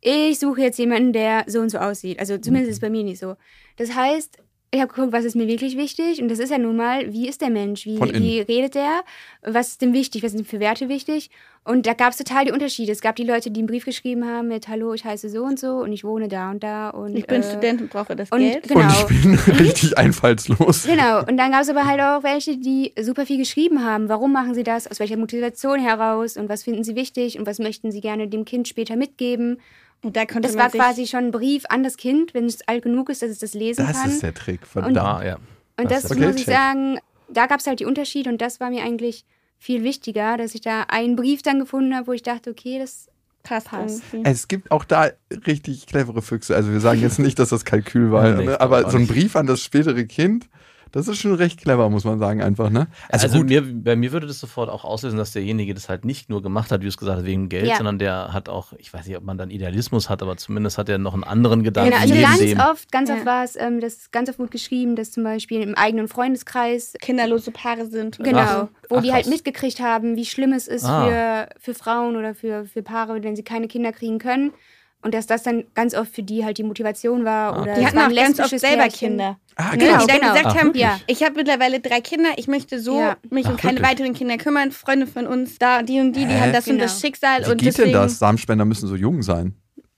Speaker 7: ich suche jetzt jemanden, der so und so aussieht. Also zumindest ist es bei mir nicht so. Das heißt, ich habe geguckt, was ist mir wirklich wichtig? Und das ist ja nun mal, wie ist der Mensch? Wie, wie redet der? Was ist dem wichtig? Was sind für Werte wichtig? Und da gab es total die Unterschiede. Es gab die Leute, die einen Brief geschrieben haben mit Hallo, ich heiße so und so und ich wohne da und da. Und,
Speaker 6: Ich bin
Speaker 7: äh,
Speaker 6: Student und brauche das
Speaker 7: und
Speaker 6: Geld.
Speaker 7: genau.
Speaker 5: Und ich bin richtig einfallslos.
Speaker 7: Genau, und dann gab es aber halt auch welche, die super viel geschrieben haben. Warum machen sie das? Aus welcher Motivation heraus? Und was finden sie wichtig? Und was möchten sie gerne dem Kind später mitgeben?
Speaker 6: Und da konnte
Speaker 7: Das
Speaker 6: man
Speaker 7: war
Speaker 6: sich,
Speaker 7: quasi schon ein Brief an das Kind, wenn es alt genug ist, dass es das lesen
Speaker 5: Das
Speaker 7: kann.
Speaker 5: ist der Trick, verdammt.
Speaker 4: Ah, ja.
Speaker 7: und
Speaker 4: das
Speaker 7: das,
Speaker 5: Okay,
Speaker 7: muss ich
Speaker 5: check.
Speaker 7: sagen, da gab es halt die Unterschiede und das war mir eigentlich viel wichtiger, dass ich da einen Brief dann gefunden habe, wo ich dachte, okay, das
Speaker 6: passt.
Speaker 7: Passt.
Speaker 5: Es gibt auch da richtig clevere Füchse. Also wir sagen jetzt nicht, dass das Kalkül war,
Speaker 4: Nee, ich
Speaker 5: ne? aber so ein. Brief an das spätere Kind, das ist schon recht clever, muss man sagen, einfach, ne?
Speaker 4: Also,
Speaker 5: gut,
Speaker 4: mir, bei mir würde das sofort auch auslösen, dass derjenige das halt nicht nur gemacht hat, wie du es gesagt hast, wegen Geld,
Speaker 7: Ja.
Speaker 4: sondern der hat auch, ich weiß nicht, ob man dann Idealismus hat, aber zumindest hat er noch einen anderen Gedanken
Speaker 7: Genau, also
Speaker 4: neben
Speaker 7: ganz
Speaker 4: dem.
Speaker 7: oft, ganz
Speaker 6: Ja.
Speaker 7: oft war es, ähm, das ist ganz oft gut geschrieben, dass zum Beispiel im eigenen Freundeskreis,
Speaker 6: Kinderlose Paare sind.
Speaker 7: genau,
Speaker 4: Ach,
Speaker 7: wo
Speaker 4: ach,
Speaker 7: die halt mitgekriegt haben, wie schlimm es ist
Speaker 4: Ah.
Speaker 7: für, für Frauen oder für, für Paare, wenn sie keine Kinder kriegen können. Und dass das dann ganz oft für die halt die Motivation war.
Speaker 4: Ah,
Speaker 7: oder.
Speaker 6: Die hatten auch ganz oft selber
Speaker 7: Pärchen.
Speaker 6: Kinder.
Speaker 5: ah,
Speaker 6: Ne,
Speaker 7: genau,
Speaker 6: die dann
Speaker 7: genau.
Speaker 6: gesagt
Speaker 4: Ach,
Speaker 6: haben?
Speaker 7: Ja.
Speaker 6: ich habe mittlerweile drei Kinder, ich möchte so
Speaker 7: Ja.
Speaker 6: mich um
Speaker 4: Ach,
Speaker 6: keine
Speaker 4: wirklich?
Speaker 6: weiteren Kinder kümmern. Freunde von uns, da die und die, die
Speaker 5: Hä?
Speaker 6: haben das und
Speaker 7: Genau.
Speaker 6: das Schicksal.
Speaker 5: Wie
Speaker 6: und
Speaker 5: geht
Speaker 6: deswegen,
Speaker 5: denn das? Samenspender müssen so jung sein.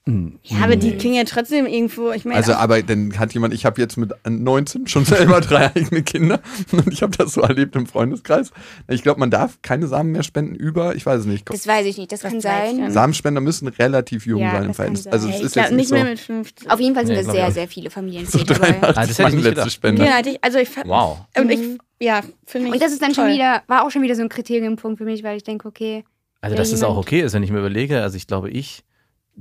Speaker 6: Ja, aber die kriegen ja trotzdem irgendwo, ich meine,
Speaker 5: Also, aber dann hat jemand, ich habe jetzt mit 19 schon selber drei eigene Kinder und ich habe das so erlebt im Freundeskreis. Ich glaube, man darf keine Samen mehr spenden über, ich weiß es nicht.
Speaker 7: Das weiß ich nicht, das,
Speaker 6: Das
Speaker 7: kann sein.
Speaker 5: Samenspender müssen relativ jung
Speaker 7: Ja,
Speaker 5: sein im
Speaker 7: das
Speaker 5: Verhältnis. Also, es ist jetzt
Speaker 6: nicht
Speaker 5: nicht
Speaker 6: mehr
Speaker 5: so,
Speaker 6: mit 15.
Speaker 7: Auf jeden Fall sind
Speaker 4: Nee,
Speaker 7: da
Speaker 4: glaub ich
Speaker 7: sehr, sehr viele Familien
Speaker 5: so
Speaker 7: dabei.
Speaker 5: 83
Speaker 4: Ah, das
Speaker 5: meine
Speaker 4: nicht
Speaker 5: letzte. Spende.
Speaker 6: Ja, also ich fand,
Speaker 4: Wow.
Speaker 6: und ich, ja, finde ich
Speaker 7: Und das ist dann
Speaker 6: toll.
Speaker 7: schon wieder, war auch schon wieder so ein Kriterienpunkt für mich, weil ich denke, okay,
Speaker 4: Also, dass es auch okay ist, wenn ich mir überlege, also ich glaube, ich,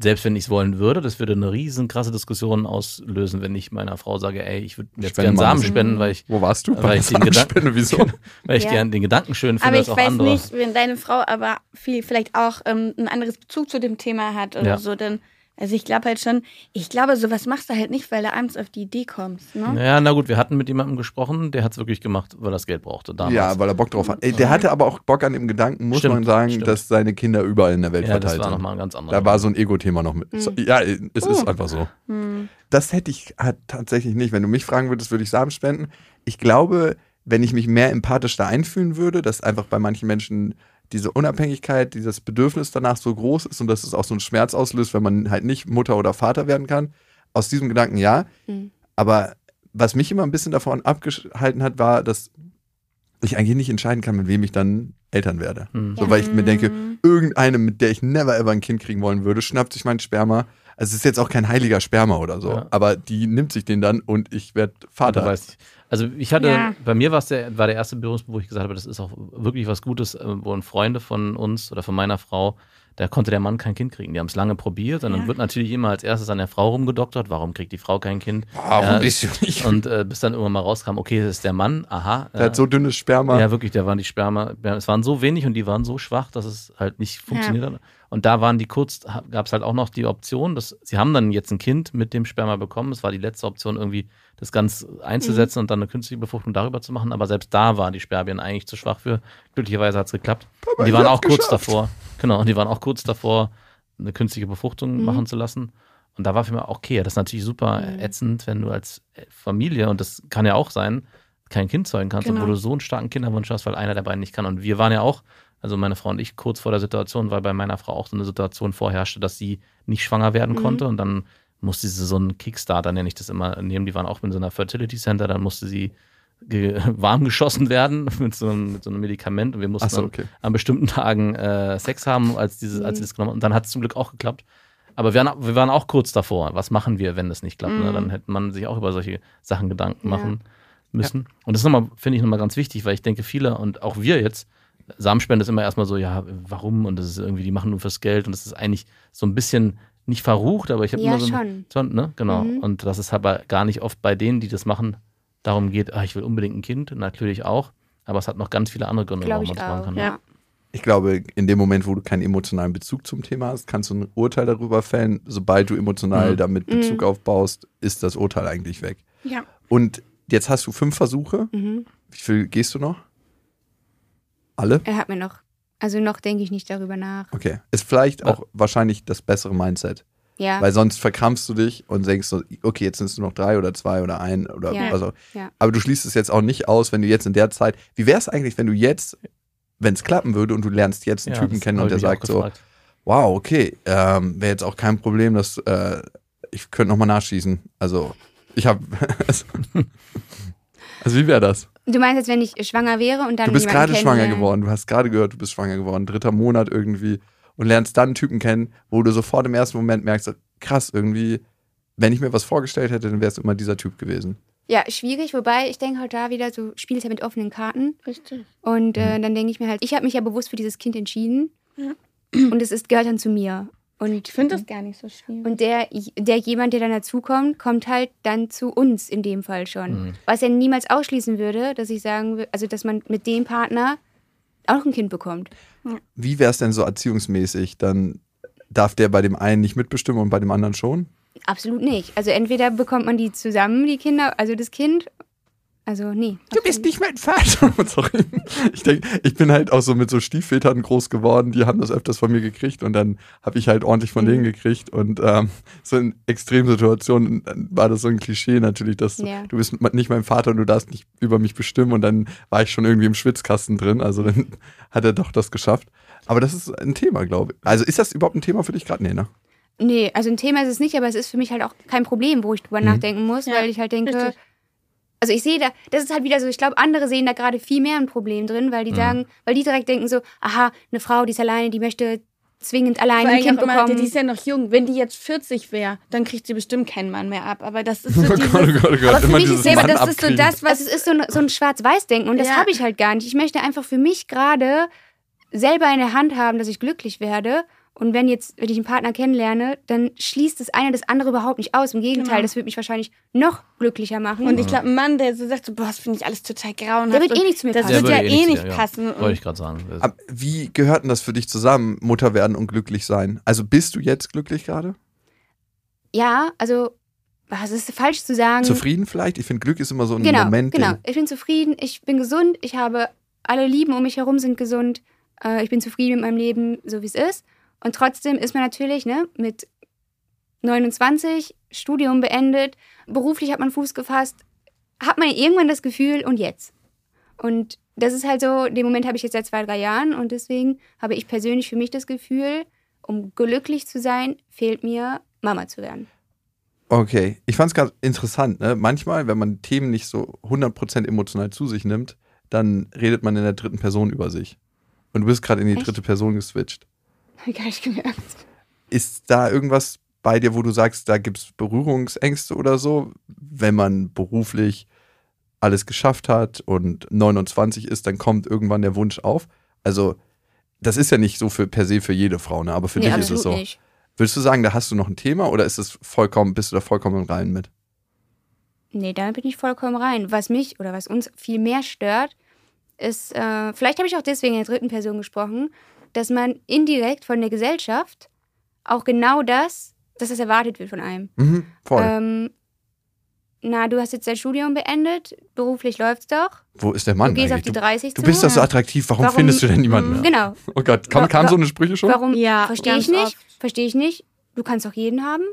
Speaker 4: selbst wenn ich es wollen würde, das würde eine riesen krasse Diskussion auslösen, wenn ich meiner Frau sage, ey, ich würde jetzt gerne Samen spenden, weil ich,
Speaker 5: Wo warst du?
Speaker 4: Weil
Speaker 5: Bei
Speaker 4: ich den Gedanken-
Speaker 5: wieso?
Speaker 4: weil ich
Speaker 7: Ja.
Speaker 4: gern den Gedanken schön finde,
Speaker 6: Aber ich
Speaker 4: auch
Speaker 6: weiß
Speaker 4: andere.
Speaker 6: nicht, wenn deine Frau aber viel, vielleicht auch ähm, ein anderes Bezug zu dem Thema hat oder
Speaker 4: Ja.
Speaker 6: so, dann, also ich glaube halt schon, ich glaube, sowas machst du halt nicht, weil du abends auf die Idee kommst, ne?
Speaker 4: Ja, na gut, wir hatten mit jemandem gesprochen, der hat es wirklich gemacht, weil er das Geld brauchte. Damals.
Speaker 5: Ja, weil er Bock drauf hat. Ey, der hatte aber auch Bock an dem Gedanken, muss
Speaker 4: Stimmt,
Speaker 5: man sagen,
Speaker 4: stimmt.
Speaker 5: dass seine Kinder überall in der Welt
Speaker 4: ja das
Speaker 5: verteilt
Speaker 4: war
Speaker 5: sind.
Speaker 4: nochmal ein ganz anderer.
Speaker 5: Da war so ein Ego-Thema noch mit. So, ja, es ist
Speaker 6: Oh.
Speaker 5: einfach so.
Speaker 6: Hm.
Speaker 5: Das hätte ich halt tatsächlich nicht. Wenn du mich fragen würdest, würde ich Samen spenden. Ich glaube, wenn ich mich mehr empathisch da einfühlen würde, dass einfach bei manchen Menschen diese Unabhängigkeit, dieses Bedürfnis danach so groß ist und dass es auch so einen Schmerz auslöst, wenn man halt nicht Mutter oder Vater werden kann. Aus diesem Gedanken ja.
Speaker 7: Mhm.
Speaker 5: Aber was mich immer ein bisschen davon abgehalten hat, war, dass ich eigentlich nicht entscheiden kann, mit wem ich dann Eltern werde.
Speaker 4: Hm.
Speaker 5: So, weil ich mir denke,
Speaker 6: Mhm.
Speaker 5: irgendeine, mit der ich never ever ein Kind kriegen wollen würde, schnappt sich mein Sperma. Also es ist jetzt auch kein heiliger Sperma oder so,
Speaker 4: Ja.
Speaker 5: aber die nimmt sich den dann und ich werde Vater.
Speaker 4: Du weißt, also ich hatte,
Speaker 6: Ja.
Speaker 4: bei mir war es der, war der erste Berührungspunkt, wo ich gesagt habe, das ist auch wirklich was Gutes, äh, wo ein Freunde von uns oder von meiner Frau, da konnte der Mann kein Kind kriegen. Die haben es lange probiert und dann
Speaker 6: Ja.
Speaker 4: wird natürlich immer als erstes an der Frau rumgedoktert, warum kriegt die Frau kein Kind?
Speaker 5: Warum
Speaker 4: Ja,
Speaker 5: bist du nicht?
Speaker 4: Und äh, bis dann irgendwann mal rauskam, okay, das ist der Mann, aha.
Speaker 5: Der hat so dünnes Sperma.
Speaker 4: Ja, wirklich, da waren die Sperma, es waren so wenig und die waren so schwach, dass es halt nicht funktioniert hat. Und da waren die kurz, gab es halt auch noch die Option, dass sie haben dann jetzt ein Kind mit dem Sperma bekommen. Es war die letzte Option, irgendwie das ganz einzusetzen und dann eine künstliche Befruchtung darüber zu machen. Aber selbst da waren die Spermien eigentlich zu schwach für. Glücklicherweise hat es geklappt. und die waren auch kurz
Speaker 5: geschafft.
Speaker 4: davor. Genau, und die waren auch kurz davor, eine künstliche Befruchtung machen zu lassen. Und da war für mich auch okay, das ist natürlich super ätzend, wenn du als Familie, und das kann ja auch sein, kein Kind zeugen kannst,
Speaker 6: Genau.
Speaker 4: obwohl du so einen starken Kinderwunsch hast, weil einer der beiden nicht kann. Und wir waren ja auch, also meine Frau und ich, kurz vor der Situation, weil bei meiner Frau auch so eine Situation vorherrschte, dass sie nicht schwanger werden konnte. Und dann musste sie so einen Kickstarter, nenne ich das immer, nehmen. Die waren auch in so einer Fertility Center, dann musste sie warm geschossen werden mit so, einem, mit so einem Medikament. Und wir mussten
Speaker 5: so, okay.
Speaker 4: an bestimmten Tagen äh, Sex haben, als, dieses, als sie das genommen haben. Und dann hat es zum Glück auch geklappt. Aber wir waren, wir waren auch kurz davor. Was machen wir, wenn das nicht klappt? Ne? Dann hätte man sich auch über solche Sachen Gedanken
Speaker 7: Ja.
Speaker 4: machen müssen. Und das ist nochmal, finde ich nochmal ganz wichtig, weil ich denke, viele und auch wir jetzt, Samenspende ist immer erstmal so, ja, warum? Und das ist irgendwie, die machen nur fürs Geld und das ist eigentlich so ein bisschen nicht verrucht, aber ich habe
Speaker 7: Ja,
Speaker 4: immer so
Speaker 7: schon.
Speaker 4: schon, ne? Genau.
Speaker 7: Mhm.
Speaker 4: Und das ist aber gar nicht oft bei denen, die das machen, darum geht, ah, ich will unbedingt ein Kind, natürlich auch. Aber es hat noch ganz viele andere Gründe,
Speaker 7: Glaube
Speaker 4: warum
Speaker 7: ich
Speaker 4: man das machen kann.
Speaker 6: Ja.
Speaker 5: Ich glaube, in dem Moment, wo du keinen emotionalen Bezug zum Thema hast, kannst du ein Urteil darüber fällen. Sobald du emotional
Speaker 4: Mhm.
Speaker 5: damit Bezug aufbaust, ist das Urteil eigentlich weg.
Speaker 6: Ja.
Speaker 5: Und jetzt hast du fünf Versuche.
Speaker 7: Mhm.
Speaker 5: Wie viel gehst du noch? Alle?
Speaker 7: Er hat mir noch, also noch denke ich nicht darüber nach.
Speaker 5: Okay. Ist vielleicht auch wahrscheinlich das bessere Mindset.
Speaker 7: Ja.
Speaker 5: Weil sonst verkrampfst du dich und denkst so, okay, jetzt sind es nur noch drei oder zwei oder ein oder
Speaker 7: Ja.
Speaker 5: also.
Speaker 7: Ja.
Speaker 5: Aber du schließt es jetzt auch nicht aus, wenn du jetzt in der Zeit. Wie wäre es eigentlich, wenn du jetzt, wenn es klappen würde und du lernst jetzt einen
Speaker 4: Ja,
Speaker 5: Typen kennen und der sagt so,
Speaker 4: gefragt.
Speaker 5: wow, okay, ähm, wäre jetzt auch kein Problem, dass äh, ich könnte nochmal nachschießen. Also ich habe, also wie wäre das?
Speaker 7: Du meinst jetzt, wenn ich schwanger wäre und dann
Speaker 5: Du bist gerade schwanger geworden, du hast gerade gehört, du bist schwanger geworden, dritter Monat irgendwie und lernst dann einen Typen kennen, wo du sofort im ersten Moment merkst, krass, irgendwie, wenn ich mir was vorgestellt hätte, dann wäre es immer dieser Typ gewesen.
Speaker 7: Ja, schwierig, wobei ich denke halt da wieder, so spielst ja mit offenen Karten.
Speaker 6: Richtig.
Speaker 7: Und
Speaker 5: Mhm.
Speaker 7: äh, dann denke ich mir halt, ich habe mich ja bewusst für dieses Kind entschieden. Und es ist, gehört dann zu mir. Und
Speaker 6: Ich finde das gar nicht so schwierig.
Speaker 7: Und der, der jemand, der dann dazukommt, kommt halt dann zu uns in dem Fall schon.
Speaker 4: Mhm.
Speaker 7: Was ja niemals ausschließen würde, dass ich sagen würde, also dass man mit dem Partner auch ein Kind bekommt.
Speaker 5: Wie wäre es denn so erziehungsmäßig? Dann darf der bei dem einen nicht mitbestimmen und bei dem anderen schon?
Speaker 7: Absolut nicht. Also entweder bekommt man die zusammen, die Kinder, also das Kind. Also nee.
Speaker 5: Du bist nicht mein Vater. Sorry. Ich denke, ich bin halt auch so mit so Stiefvätern groß geworden, die haben das öfters von mir gekriegt und dann habe ich halt ordentlich von
Speaker 7: Mhm.
Speaker 5: denen gekriegt. Und ähm, so in Extremsituationen war das so ein Klischee natürlich, dass
Speaker 7: Ja.
Speaker 5: du bist nicht mein Vater und du darfst nicht über mich bestimmen und dann war ich schon irgendwie im Schwitzkasten drin. Also dann hat er doch das geschafft. Aber das ist ein Thema, glaube ich. Also ist das überhaupt ein Thema für dich gerade? Nee, ne?
Speaker 7: Nee, also ein Thema ist es nicht, aber es ist für mich halt auch kein Problem, wo ich drüber nachdenken muss,
Speaker 6: Ja,
Speaker 7: weil ich halt denke,
Speaker 6: richtig.
Speaker 7: Also ich sehe da, das ist halt wieder so, ich glaube, andere sehen da gerade viel mehr ein Problem drin, weil die sagen, weil die direkt denken so, aha, eine Frau, die ist alleine, die möchte zwingend alleine ein Kind
Speaker 6: auch immer,
Speaker 7: bekommen.
Speaker 6: die ist ja noch jung. Wenn die jetzt 40 wäre, dann kriegt sie bestimmt keinen Mann mehr ab. Aber das ist
Speaker 5: Oh
Speaker 6: so dieses,
Speaker 5: Gott, oh Gott, oh Gott.
Speaker 7: Aber für mich
Speaker 5: dieses
Speaker 7: ist selber
Speaker 6: das ist so das, was
Speaker 7: also es ist so, ein- so ein Schwarz-Weiß-Denken und das
Speaker 6: Ja.
Speaker 7: habe ich halt gar nicht. Ich möchte einfach für mich gerade selber in der Hand haben, dass ich glücklich werde. Und wenn jetzt, wenn ich einen Partner kennenlerne, dann schließt das eine das andere überhaupt nicht aus. Im Gegenteil,
Speaker 6: Genau.
Speaker 7: das wird mich wahrscheinlich noch glücklicher machen.
Speaker 6: Und ich glaube, ein Mann, der so sagt, so, boah, das finde ich alles total grauenhaft.
Speaker 7: Der wird eh
Speaker 6: und
Speaker 7: nicht zu mir
Speaker 6: Das
Speaker 7: passen.
Speaker 6: wird
Speaker 4: Der
Speaker 6: ja
Speaker 4: würde
Speaker 6: eh
Speaker 4: zu
Speaker 6: nicht
Speaker 4: dir, ja.
Speaker 6: passen.
Speaker 4: Wollte ich gerade sagen. Das-
Speaker 5: Ab- Wie gehört denn das für dich zusammen, Mutter werden und glücklich sein? Also bist du jetzt glücklich gerade?
Speaker 7: ja, also, was ist falsch zu sagen?
Speaker 5: Zufrieden vielleicht? Ich finde, Glück ist immer so ein
Speaker 7: genau,
Speaker 5: Moment.
Speaker 7: genau. Ich bin zufrieden, ich bin gesund, ich habe alle Lieben um mich herum sind gesund, äh, ich bin zufrieden mit meinem Leben, so wie es ist. Und trotzdem ist man natürlich ne, mit 29, Studium beendet, beruflich hat man Fuß gefasst, hat man irgendwann das Gefühl, und jetzt? Und das ist halt so, den Moment habe ich jetzt seit zwei, drei Jahren und deswegen habe ich persönlich für mich das Gefühl, um glücklich zu sein, fehlt mir Mama zu werden.
Speaker 5: Okay, ich fand es ganz interessant. Ne? Manchmal, wenn man Themen nicht so 100% emotional zu sich nimmt, dann redet man in der dritten Person über sich. Und du bist gerade in die
Speaker 7: Echt?
Speaker 5: dritte Person geswitcht.
Speaker 7: Hab ich gar nicht gemerkt.
Speaker 5: Ist da irgendwas bei dir, wo du sagst, da gibt es Berührungsängste oder so, wenn man beruflich alles geschafft hat und 29 ist, dann kommt irgendwann der Wunsch auf? Also, das ist ja nicht so für per se für jede Frau, ne? aber für
Speaker 7: nee,
Speaker 5: dich ist es so.
Speaker 7: nicht.
Speaker 5: Würdest du sagen, da hast du noch ein Thema oder ist es vollkommen, bist du da vollkommen rein mit?
Speaker 7: Nee, da bin ich vollkommen rein. Was mich oder was uns viel mehr stört, ist, äh, vielleicht habe ich auch deswegen in der dritten Person gesprochen, dass man indirekt von der Gesellschaft auch genau das, dass das erwartet wird von einem.
Speaker 5: Mhm, voll.
Speaker 7: Ähm, na, du hast jetzt dein Studium beendet, beruflich läuft's doch.
Speaker 5: Wo ist der Mann
Speaker 7: du gehst auf
Speaker 5: eigentlich?
Speaker 7: die
Speaker 5: Du,
Speaker 7: 30
Speaker 5: du
Speaker 7: zu.
Speaker 5: bist doch so attraktiv, warum,
Speaker 7: Warum-
Speaker 5: findest du denn niemanden mehr?
Speaker 7: Genau.
Speaker 5: Oh Gott, kam, kam so eine Sprüche schon?
Speaker 7: Warum?
Speaker 6: Ja,
Speaker 7: Verstehe ich nicht. Verstehe ich nicht. Du kannst doch jeden haben.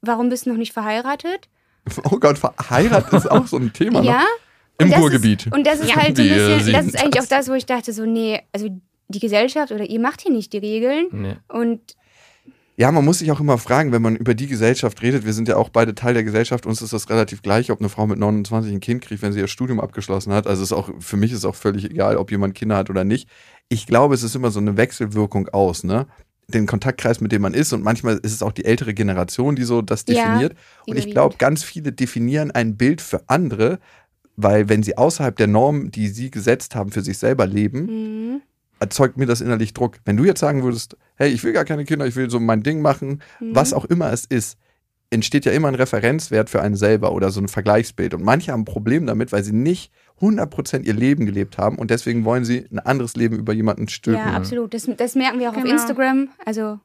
Speaker 7: Warum bist du noch nicht verheiratet?
Speaker 5: Oh Gott, verheiratet ist auch so ein Thema.
Speaker 7: Ja.
Speaker 5: Noch. Im Ruhrgebiet.
Speaker 7: Ist, und das ist
Speaker 6: Ja.
Speaker 7: halt so ein bisschen, das ist eigentlich
Speaker 5: das.
Speaker 7: auch das, wo ich dachte, so, nee, also die Gesellschaft oder ihr macht hier nicht die Regeln.
Speaker 4: Nee.
Speaker 7: Und
Speaker 5: Ja, man muss sich auch immer fragen, wenn man über die Gesellschaft redet, wir sind ja auch beide Teil der Gesellschaft, uns ist das relativ gleich, ob eine Frau mit 29 ein Kind kriegt, wenn sie ihr Studium abgeschlossen hat. Also ist auch, für mich ist es auch völlig egal, ob jemand Kinder hat oder nicht. Ich glaube, es ist immer so eine Wechselwirkung aus, ne? Den Kontaktkreis, mit dem man ist und manchmal ist es auch die ältere Generation, die so das
Speaker 7: Ja,
Speaker 5: definiert. und ich glaube, ganz viele definieren ein Bild für andere, weil wenn sie außerhalb der Norm, die sie gesetzt haben, für sich selber leben,
Speaker 7: mh,
Speaker 5: erzeugt mir das innerlich Druck. Wenn du jetzt sagen würdest, hey, ich will gar keine Kinder, ich will so mein Ding machen,
Speaker 7: Mhm.
Speaker 5: was auch immer es ist, entsteht ja immer ein Referenzwert für einen selber oder so ein Vergleichsbild. Und manche haben ein Problem damit, weil sie nicht 100% ihr Leben gelebt haben und deswegen wollen sie ein anderes Leben über jemanden stülpen.
Speaker 7: ja, absolut. Das, das merken wir auch auf
Speaker 6: Genau.
Speaker 7: Instagram. Also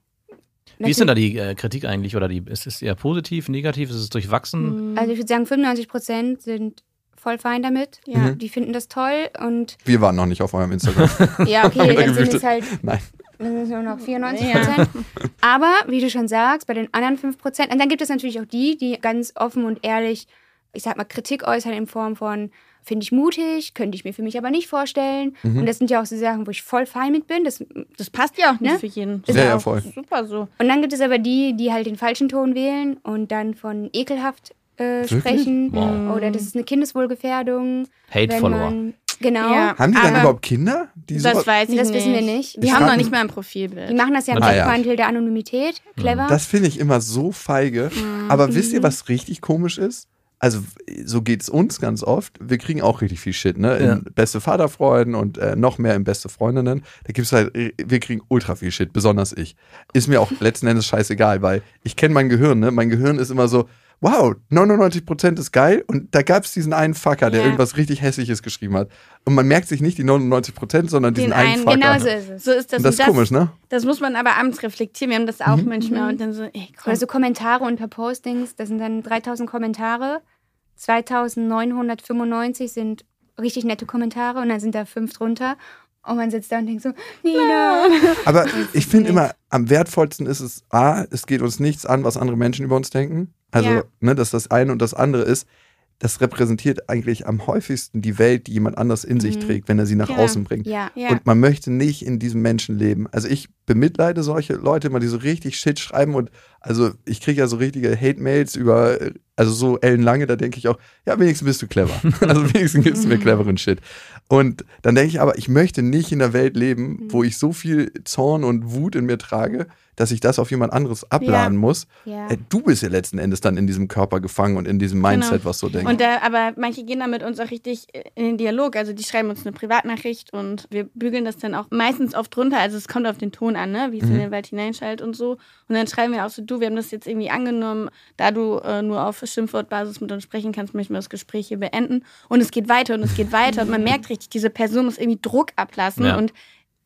Speaker 4: Wie ist denn da die äh, Kritik eigentlich? Oder die, ist es eher positiv, negativ? Ist es durchwachsen?
Speaker 7: Also ich würde sagen, 95 Prozent sind voll fein damit.
Speaker 6: Ja.
Speaker 5: Mhm.
Speaker 7: Die finden das toll und
Speaker 5: Wir waren noch nicht auf eurem Instagram.
Speaker 7: ja, okay, dann sind es halt
Speaker 5: Nein.
Speaker 7: dann sind es nur noch 94
Speaker 6: Ja.
Speaker 7: Prozent. Aber wie du schon sagst, bei den anderen 5 Prozent, und dann gibt es natürlich auch die, die ganz offen und ehrlich, ich sag mal, Kritik äußern in Form von, finde ich mutig, könnte ich mir für mich aber nicht vorstellen.
Speaker 5: Mhm.
Speaker 7: Und das sind ja auch so Sachen, wo ich voll fein mit bin. Das,
Speaker 6: Das passt ja auch nicht
Speaker 7: Ne?
Speaker 6: für jeden.
Speaker 7: Ist
Speaker 5: Ja,
Speaker 7: ja
Speaker 5: ja,
Speaker 7: auch
Speaker 5: voll.
Speaker 6: Super so.
Speaker 7: Und dann gibt es aber die, die halt den falschen Ton wählen und dann von ekelhaft äh, sprechen.
Speaker 4: Wow.
Speaker 7: Oder das ist eine Kindeswohlgefährdung.
Speaker 4: Hate-Follower.
Speaker 7: Genau.
Speaker 6: Ja.
Speaker 5: Haben die dann
Speaker 6: Aber
Speaker 5: überhaupt Kinder? Die
Speaker 6: Das
Speaker 5: sowas-
Speaker 6: weiß ich
Speaker 7: Das
Speaker 6: nicht.
Speaker 7: wissen wir nicht.
Speaker 6: Wir
Speaker 5: Ich
Speaker 6: haben noch nicht mal ein Profilbild.
Speaker 7: Die machen das ja im
Speaker 5: Ah, ja.
Speaker 7: Der Anonymität. Clever.
Speaker 5: Das finde ich immer so feige. Aber wisst
Speaker 7: Mhm.
Speaker 5: ihr, was richtig komisch ist? also so geht's uns ganz oft. Wir kriegen auch richtig viel Shit, ne? In
Speaker 4: Ja.
Speaker 5: beste Vaterfreuden und äh, noch mehr in beste Freundinnen. Da gibt's halt, äh, wir kriegen ultra viel Shit, besonders ich. Ist mir auch letzten Endes scheißegal, weil ich kenne mein Gehirn, ne? Mein Gehirn ist immer so, wow, 99% ist geil und da gab's diesen einen Fucker, der
Speaker 6: Ja.
Speaker 5: irgendwas richtig Hässliches geschrieben hat. Und man merkt sich nicht die 99%, sondern diesen
Speaker 6: Den
Speaker 5: einen
Speaker 6: einen,
Speaker 5: Fucker.
Speaker 7: Genau so ist es.
Speaker 6: So ist das.
Speaker 5: Und das
Speaker 6: Und
Speaker 5: ist komisch, ne?
Speaker 6: Das muss man aber abends reflektieren. Wir haben das auch manchmal und dann so, ey, komm.
Speaker 7: Oder so Kommentare unter Postings, das sind dann 3000 Kommentare. 2995 sind richtig nette Kommentare und dann sind da fünf drunter. Und man sitzt da und denkt so, Nina.
Speaker 5: Aber ich finde immer, am wertvollsten ist es, A, es geht uns nichts an, was andere Menschen über uns denken. Also,
Speaker 6: Ja.
Speaker 5: ne, dass das eine und das andere ist, das repräsentiert eigentlich am häufigsten die Welt, die jemand anders in sich
Speaker 7: Mhm.
Speaker 5: trägt, wenn er sie nach
Speaker 6: Genau.
Speaker 5: außen bringt.
Speaker 7: Ja.
Speaker 6: ja.
Speaker 5: Und man möchte nicht in diesem Menschen leben. Also ich bemitleide solche Leute immer, die so richtig Shit schreiben und also ich kriege ja so richtige Hate-Mails über, also so ellenlange, da denke ich auch, ja, wenigstens bist du clever. also wenigstens gibst du mir cleveren Shit. Und dann denke ich aber, ich möchte nicht in einer Welt leben, wo ich so viel Zorn und Wut in mir trage, dass ich das auf jemand anderes abladen muss.
Speaker 7: Ja.
Speaker 5: Äh, Du bist ja letzten Endes dann in diesem Körper gefangen und in diesem Mindset,
Speaker 6: Genau.
Speaker 5: was so denkt.
Speaker 6: Und da, aber manche gehen da mit uns auch richtig in den Dialog. Also die schreiben uns eine Privatnachricht und wir bügeln das dann auch meistens oft drunter. Also es kommt auf den Ton an, ne? wie es
Speaker 5: Mhm.
Speaker 6: in den Wald hineinschaltet und so. Und dann schreiben wir auch so, du, wir haben das jetzt irgendwie angenommen, da du äh, nur auf Schimpfwortbasis mit uns sprechen kannst, möchten wir das Gespräch hier beenden. Und es geht weiter und es geht weiter. und man merkt richtig, diese Person muss irgendwie Druck ablassen.
Speaker 4: Ja.
Speaker 6: Und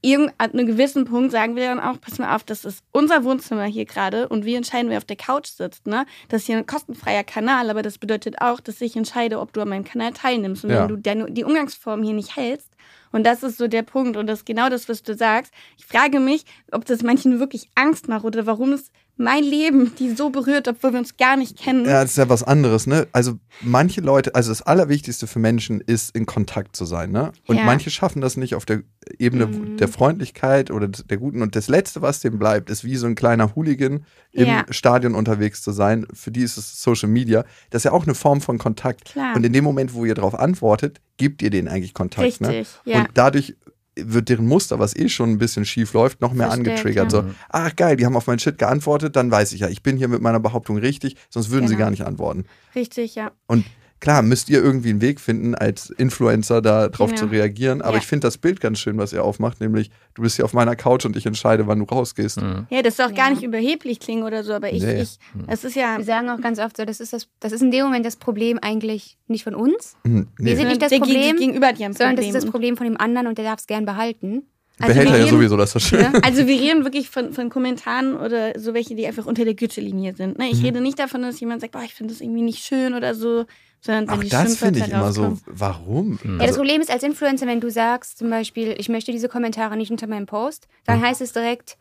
Speaker 6: irgend, an einem gewissen Punkt sagen wir dann auch, pass mal auf, das ist unser Wohnzimmer hier gerade und wir entscheiden, wer auf der Couch sitzt. Ne? Das ist hier ein kostenfreier Kanal, aber das bedeutet auch, dass ich entscheide, ob du an meinem Kanal teilnimmst. Und
Speaker 5: Ja.
Speaker 6: wenn du deine, die Umgangsform hier nicht hältst, und das ist so der Punkt und das ist genau das, was du sagst. Ich frage mich, ob das manchen wirklich Angst macht oder warum es mein Leben die so berührt, obwohl wir uns gar nicht kennen.
Speaker 5: Ja, das ist ja was anderes, ne? Also manche Leute, also das Allerwichtigste für Menschen ist, in Kontakt zu sein, ne? Und
Speaker 6: Ja.
Speaker 5: manche schaffen das nicht auf der Ebene
Speaker 7: Mhm.
Speaker 5: der Freundlichkeit oder der Guten. Und das Letzte, was dem bleibt, ist wie so ein kleiner Hooligan im
Speaker 6: Ja.
Speaker 5: Stadion unterwegs zu sein. Für die ist es Social Media. Das ist ja auch eine Form von Kontakt.
Speaker 6: Klar.
Speaker 5: Und in dem Moment, wo ihr darauf antwortet, gebt ihr denen eigentlich Kontakt. Ne?
Speaker 6: Richtig, ja.
Speaker 5: Und dadurch wird deren Muster, was eh schon ein bisschen schief läuft, noch mehr
Speaker 6: Verstärkt,
Speaker 5: angetriggert.
Speaker 6: ja.
Speaker 5: So, ach geil, die haben auf mein Shit geantwortet, dann weiß ich ja, ich bin hier mit meiner Behauptung richtig, sonst würden sie
Speaker 7: Genau.
Speaker 5: gar nicht antworten.
Speaker 6: Richtig, ja.
Speaker 5: Und klar, müsst ihr irgendwie einen Weg finden, als Influencer da drauf
Speaker 6: Genau.
Speaker 5: zu reagieren. Aber
Speaker 6: Ja.
Speaker 5: ich finde das Bild ganz schön, was ihr aufmacht, nämlich du bist hier auf meiner Couch und ich entscheide, wann du rausgehst.
Speaker 4: Mhm.
Speaker 6: Ja, das soll auch gar
Speaker 7: Ja.
Speaker 6: nicht überheblich klingen oder so, aber ich,
Speaker 5: Nee.
Speaker 6: ich, es ist ja
Speaker 7: Wir sagen auch ganz oft so, das ist, das, das ist in dem Moment das Problem eigentlich nicht von uns,
Speaker 5: Hm,
Speaker 7: Wir sind nicht das
Speaker 6: der Ge-
Speaker 7: Problem,
Speaker 6: gegenüber dir ein
Speaker 7: sondern das
Speaker 6: Problem.
Speaker 7: ist das Problem von dem anderen und der darf es gern behalten.
Speaker 6: Also
Speaker 5: Behält
Speaker 6: wir
Speaker 5: er ja
Speaker 6: reden-
Speaker 5: sowieso, das ist das schön.
Speaker 7: Ne?
Speaker 6: Also wir reden wirklich von, von Kommentaren oder so welche, die einfach unter der Gürtellinie sind. Ne? Ich
Speaker 5: Mhm.
Speaker 6: rede nicht davon, dass jemand sagt, boah, ich finde das irgendwie nicht schön oder so, sondern wenn
Speaker 5: Ach,
Speaker 6: die
Speaker 5: das finde ich immer so.
Speaker 6: rauskommen.
Speaker 5: Warum?
Speaker 7: Ja, das
Speaker 5: Also,
Speaker 7: Problem ist als Influencer, wenn du sagst zum Beispiel, ich möchte diese Kommentare nicht unter meinem Post, dann heißt es direkt,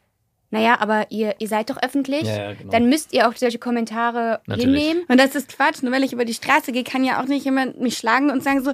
Speaker 7: naja, aber ihr, ihr seid doch öffentlich,
Speaker 4: Ja, ja, genau.
Speaker 7: dann müsst ihr auch solche Kommentare
Speaker 4: Natürlich.
Speaker 7: hinnehmen.
Speaker 6: Und das ist Quatsch. Nur weil ich über die Straße gehe, kann ja auch nicht jemand mich schlagen und sagen so,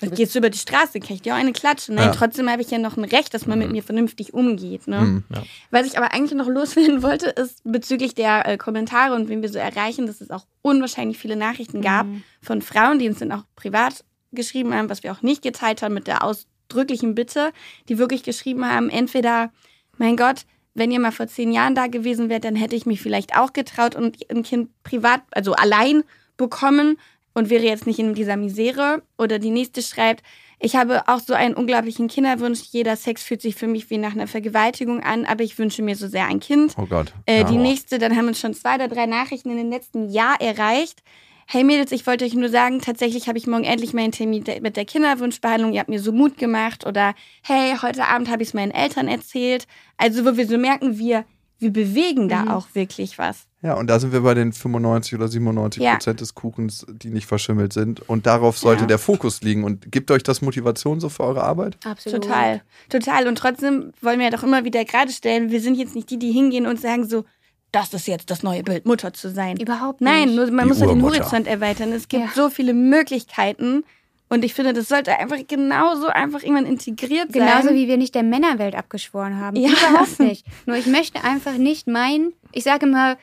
Speaker 6: was gehst du über die Straße? Kann ich dir auch eine klatschen? Nein,
Speaker 5: Ja.
Speaker 6: trotzdem habe ich ja noch ein Recht, dass man mit mir vernünftig umgeht. Ne?
Speaker 5: Mhm.
Speaker 4: Ja.
Speaker 6: Was ich aber eigentlich noch loswerden wollte, ist bezüglich der äh, Kommentare und wen wir so erreichen, dass es auch unwahrscheinlich viele Nachrichten gab von Frauen, die uns dann auch privat geschrieben haben, was wir auch nicht geteilt haben mit der ausdrücklichen Bitte, die wirklich geschrieben haben, entweder, mein Gott, wenn ihr mal vor zehn Jahren da gewesen wärt, dann hätte ich mich vielleicht auch getraut und ein Kind privat, also allein bekommen und wäre jetzt nicht in dieser Misere. Oder die nächste schreibt, ich habe auch so einen unglaublichen Kinderwunsch. Jeder Sex fühlt sich für mich wie nach einer Vergewaltigung an, aber ich wünsche mir so sehr ein Kind.
Speaker 5: oh Gott.
Speaker 6: Äh, die nächste, dann haben uns schon zwei oder drei Nachrichten in den letzten Jahr erreicht. Hey Mädels, ich wollte euch nur sagen, tatsächlich habe ich morgen endlich meinen Termin mit der Kinderwunschbehandlung. Ihr habt mir so Mut gemacht. Oder hey, heute Abend habe ich es meinen Eltern erzählt. Also, wo wir so merken, wir, wir bewegen da
Speaker 7: Mhm.
Speaker 6: auch wirklich was.
Speaker 5: Ja, und da sind wir bei den 95 oder 97
Speaker 6: Ja.
Speaker 5: Prozent des Kuchens, die nicht verschimmelt sind. Und darauf sollte
Speaker 6: Ja.
Speaker 5: der Fokus liegen. Und gibt euch das Motivation so für eure Arbeit?
Speaker 7: Absolut.
Speaker 6: Total, total. Und trotzdem wollen wir ja doch immer wieder gerade stellen, wir sind jetzt nicht die, die hingehen und sagen so, das ist jetzt das neue Bild, Mutter zu sein.
Speaker 7: Überhaupt nicht.
Speaker 6: Nein, nur, man
Speaker 5: Die
Speaker 6: muss ja den. Horizont erweitern. Es gibt
Speaker 7: Ja.
Speaker 6: so viele Möglichkeiten. Und ich finde, das sollte einfach genauso einfach irgendwann integriert sein.
Speaker 7: Genauso wie wir nicht der Männerwelt abgeschworen haben.
Speaker 6: Ja.
Speaker 7: Überhaupt nicht. Nur ich möchte einfach nicht mein, ich sage immer,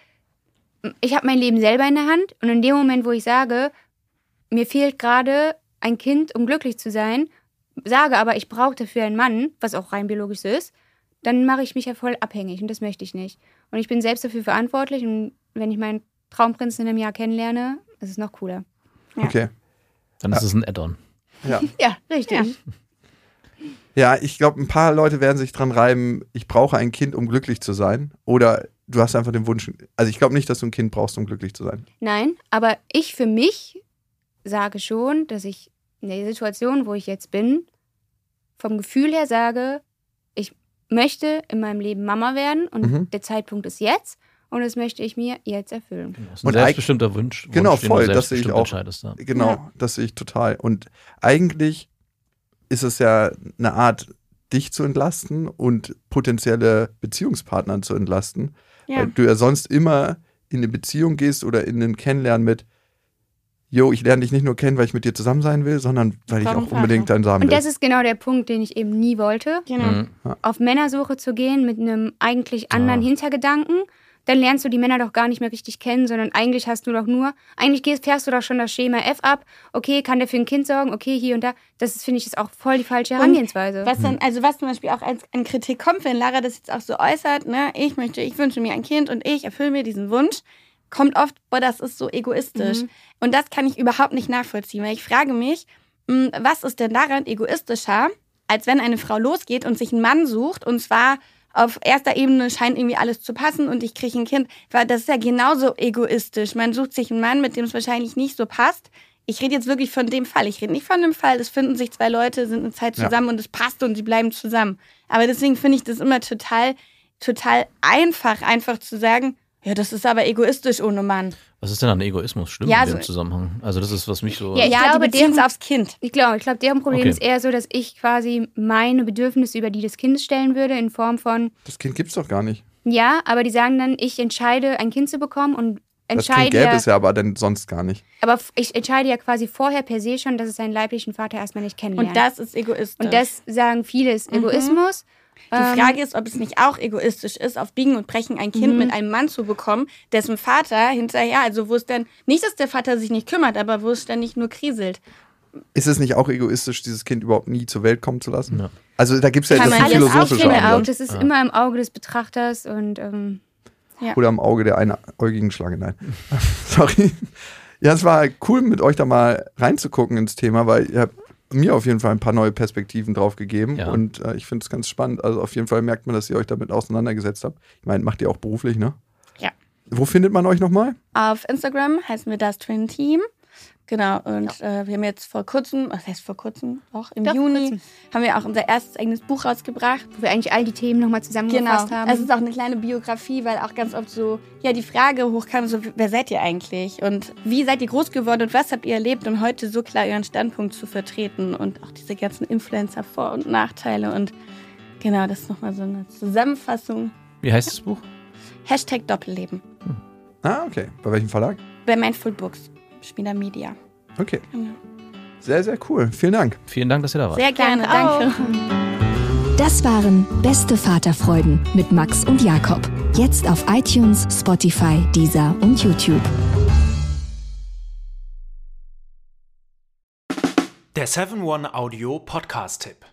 Speaker 7: ich habe mein Leben selber in der Hand und in dem Moment, wo ich sage, mir fehlt gerade ein Kind, um glücklich zu sein, sage aber, ich brauche dafür einen Mann, was auch rein biologisch so ist, dann mache ich mich ja voll abhängig und das möchte ich nicht. Und ich bin selbst dafür verantwortlich und wenn ich meinen Traumprinzen in einem Jahr kennenlerne, ist es noch cooler.
Speaker 6: Ja.
Speaker 5: Okay.
Speaker 4: Dann ist es ein Add-on.
Speaker 5: Ja.
Speaker 7: Ja, richtig.
Speaker 5: Ja, ich glaube, ein paar Leute werden sich dran reiben, ich brauche ein Kind, um glücklich zu sein. Oder du hast einfach den Wunsch. Also ich glaube nicht, dass du ein Kind brauchst, um glücklich zu sein.
Speaker 7: Nein, aber ich für mich sage schon, dass ich in der Situation, wo ich jetzt bin, vom Gefühl her sage, ich möchte in meinem Leben Mama werden und
Speaker 5: Mhm.
Speaker 7: der Zeitpunkt ist jetzt und das möchte ich mir jetzt erfüllen.
Speaker 4: Das ist ein
Speaker 5: Und
Speaker 4: selbstbestimmter Wunsch.
Speaker 5: Genau,
Speaker 4: Wunsch, den
Speaker 5: voll,
Speaker 4: Du
Speaker 5: das sehe ich auch.
Speaker 4: entscheidest, ja.
Speaker 5: Genau,
Speaker 7: Ja.
Speaker 5: das sehe ich total. Und eigentlich ist es ja eine Art, dich zu entlasten und potenzielle Beziehungspartner zu entlasten.
Speaker 6: Ja.
Speaker 5: Weil du ja sonst immer in eine Beziehung gehst oder in einen Kennenlernen mit, yo, ich lerne dich nicht nur kennen, weil ich mit dir zusammen sein will, sondern weil ich auch unbedingt deinen Samen
Speaker 7: Und
Speaker 5: will.
Speaker 7: das ist genau der Punkt, den ich eben nie wollte.
Speaker 6: Genau.
Speaker 4: Mhm.
Speaker 7: Auf Männersuche zu gehen mit einem eigentlich anderen
Speaker 4: Ah.
Speaker 7: Hintergedanken, dann lernst du die Männer doch gar nicht mehr richtig kennen, sondern eigentlich hast du doch nur, eigentlich gehst, fährst du doch schon das Schema F ab. Okay, kann der für ein Kind sorgen? Okay, hier und da. Das ist, finde ich, ist auch voll die falsche Herangehensweise.
Speaker 6: Was dann, also was zum Beispiel auch als an Kritik kommt, wenn Lara das jetzt auch so äußert, ne, ich möchte, ich wünsche mir ein Kind und ich erfülle mir diesen Wunsch, kommt oft, boah, das ist so egoistisch.
Speaker 7: Mhm.
Speaker 6: Und das kann ich überhaupt nicht nachvollziehen, weil ich frage mich, mh, was ist denn daran egoistischer, als wenn eine Frau losgeht und sich einen Mann sucht und zwar auf erster Ebene scheint irgendwie alles zu passen und ich kriege ein Kind, weil das ist ja genauso egoistisch. Man sucht sich einen Mann, mit dem es wahrscheinlich nicht so passt. Ich rede jetzt wirklich von dem Fall. Ich rede nicht von dem Fall, es finden sich zwei Leute, sind eine Zeit
Speaker 5: Ja.
Speaker 6: zusammen und es passt und sie bleiben zusammen. Aber deswegen finde ich das immer total, total einfach, einfach zu sagen, ja, das ist aber egoistisch ohne Mann.
Speaker 4: Was ist denn an Egoismus schlimm
Speaker 6: Ja,
Speaker 4: in dem
Speaker 6: so-
Speaker 4: Zusammenhang? Also das ist, was mich so...
Speaker 7: Ja, ich
Speaker 6: ja,
Speaker 7: glaube,
Speaker 6: es
Speaker 7: deren-
Speaker 6: aufs Kind.
Speaker 7: Ich glaube, ich glaube, deren Problem
Speaker 4: Okay.
Speaker 7: ist eher so, dass ich quasi meine Bedürfnisse über die des Kindes stellen würde, in Form von,
Speaker 5: Das Kind gibt's doch gar nicht.
Speaker 7: ja, aber die sagen dann, ich entscheide, ein Kind zu bekommen und
Speaker 5: Das Kind
Speaker 7: entscheide
Speaker 5: gäbe
Speaker 7: ja,
Speaker 5: es ja aber dann sonst gar nicht.
Speaker 7: aber ich entscheide ja quasi vorher per se schon, dass es seinen leiblichen Vater erstmal nicht kennenlernt.
Speaker 6: Und das ist egoistisch.
Speaker 7: und das sagen viele ist Egoismus.
Speaker 6: Die
Speaker 7: Ähm,
Speaker 6: Frage ist, ob es nicht auch egoistisch ist, auf Biegen und Brechen ein Kind
Speaker 7: Mhm.
Speaker 6: mit einem Mann zu bekommen, dessen Vater hinterher, also wo es dann, nicht, dass der Vater sich nicht kümmert, aber wo es ständig nur kriselt.
Speaker 5: Ist es nicht auch egoistisch, dieses Kind überhaupt nie zur Welt kommen zu lassen?
Speaker 4: Ja.
Speaker 5: Also da gibt's ja
Speaker 6: Kann
Speaker 5: das
Speaker 6: man
Speaker 7: finde auch, das ist
Speaker 4: Ja.
Speaker 7: immer im Auge des Betrachters und ähm,
Speaker 5: Oder am Auge der einäugigen Schlange. Nein. Sorry. Ja, es war cool, mit euch da mal reinzugucken ins Thema, weil ihr habt mir auf jeden Fall ein paar neue Perspektiven drauf gegeben.
Speaker 4: Ja.
Speaker 5: Und äh, ich finde es ganz spannend. Also auf jeden Fall merkt man, dass ihr euch damit auseinandergesetzt habt. Ich meine, macht ihr auch beruflich, ne?
Speaker 6: Ja.
Speaker 5: Wo findet man euch nochmal?
Speaker 6: Auf Instagram heißen wir das Twin Team. Genau, und äh, wir haben jetzt vor kurzem, was heißt vor kurzem, auch im
Speaker 7: Doch,
Speaker 6: Juni,
Speaker 7: kurzem.
Speaker 6: haben wir auch unser erstes eigenes Buch rausgebracht.
Speaker 7: wo wir eigentlich all die Themen nochmal
Speaker 6: Genau.
Speaker 7: zusammengefasst haben.
Speaker 6: Es ist auch eine kleine Biografie, weil auch ganz oft so, ja, die Frage hochkam, so, wer seid ihr eigentlich? Und wie seid ihr groß geworden und was habt ihr erlebt, um heute so klar euren Standpunkt zu vertreten und auch diese ganzen Influencer Vor- und Nachteile und genau, das ist nochmal so eine Zusammenfassung.
Speaker 4: Wie heißt das Buch?
Speaker 6: Hashtag Doppelleben.
Speaker 5: Ah, okay. Bei welchem Verlag?
Speaker 6: Bei Mindful Books, Spieler Media.
Speaker 5: Okay.
Speaker 6: Genau.
Speaker 5: Sehr, sehr cool. Vielen Dank.
Speaker 4: Vielen Dank, dass ihr da wart.
Speaker 6: Sehr gerne,
Speaker 7: Danke
Speaker 6: danke.
Speaker 1: Das waren Beste Vaterfreuden mit Max und Jakob. Jetzt auf iTunes, Spotify, Deezer und YouTube.
Speaker 8: Der 7-One-Audio-Podcast-Tipp.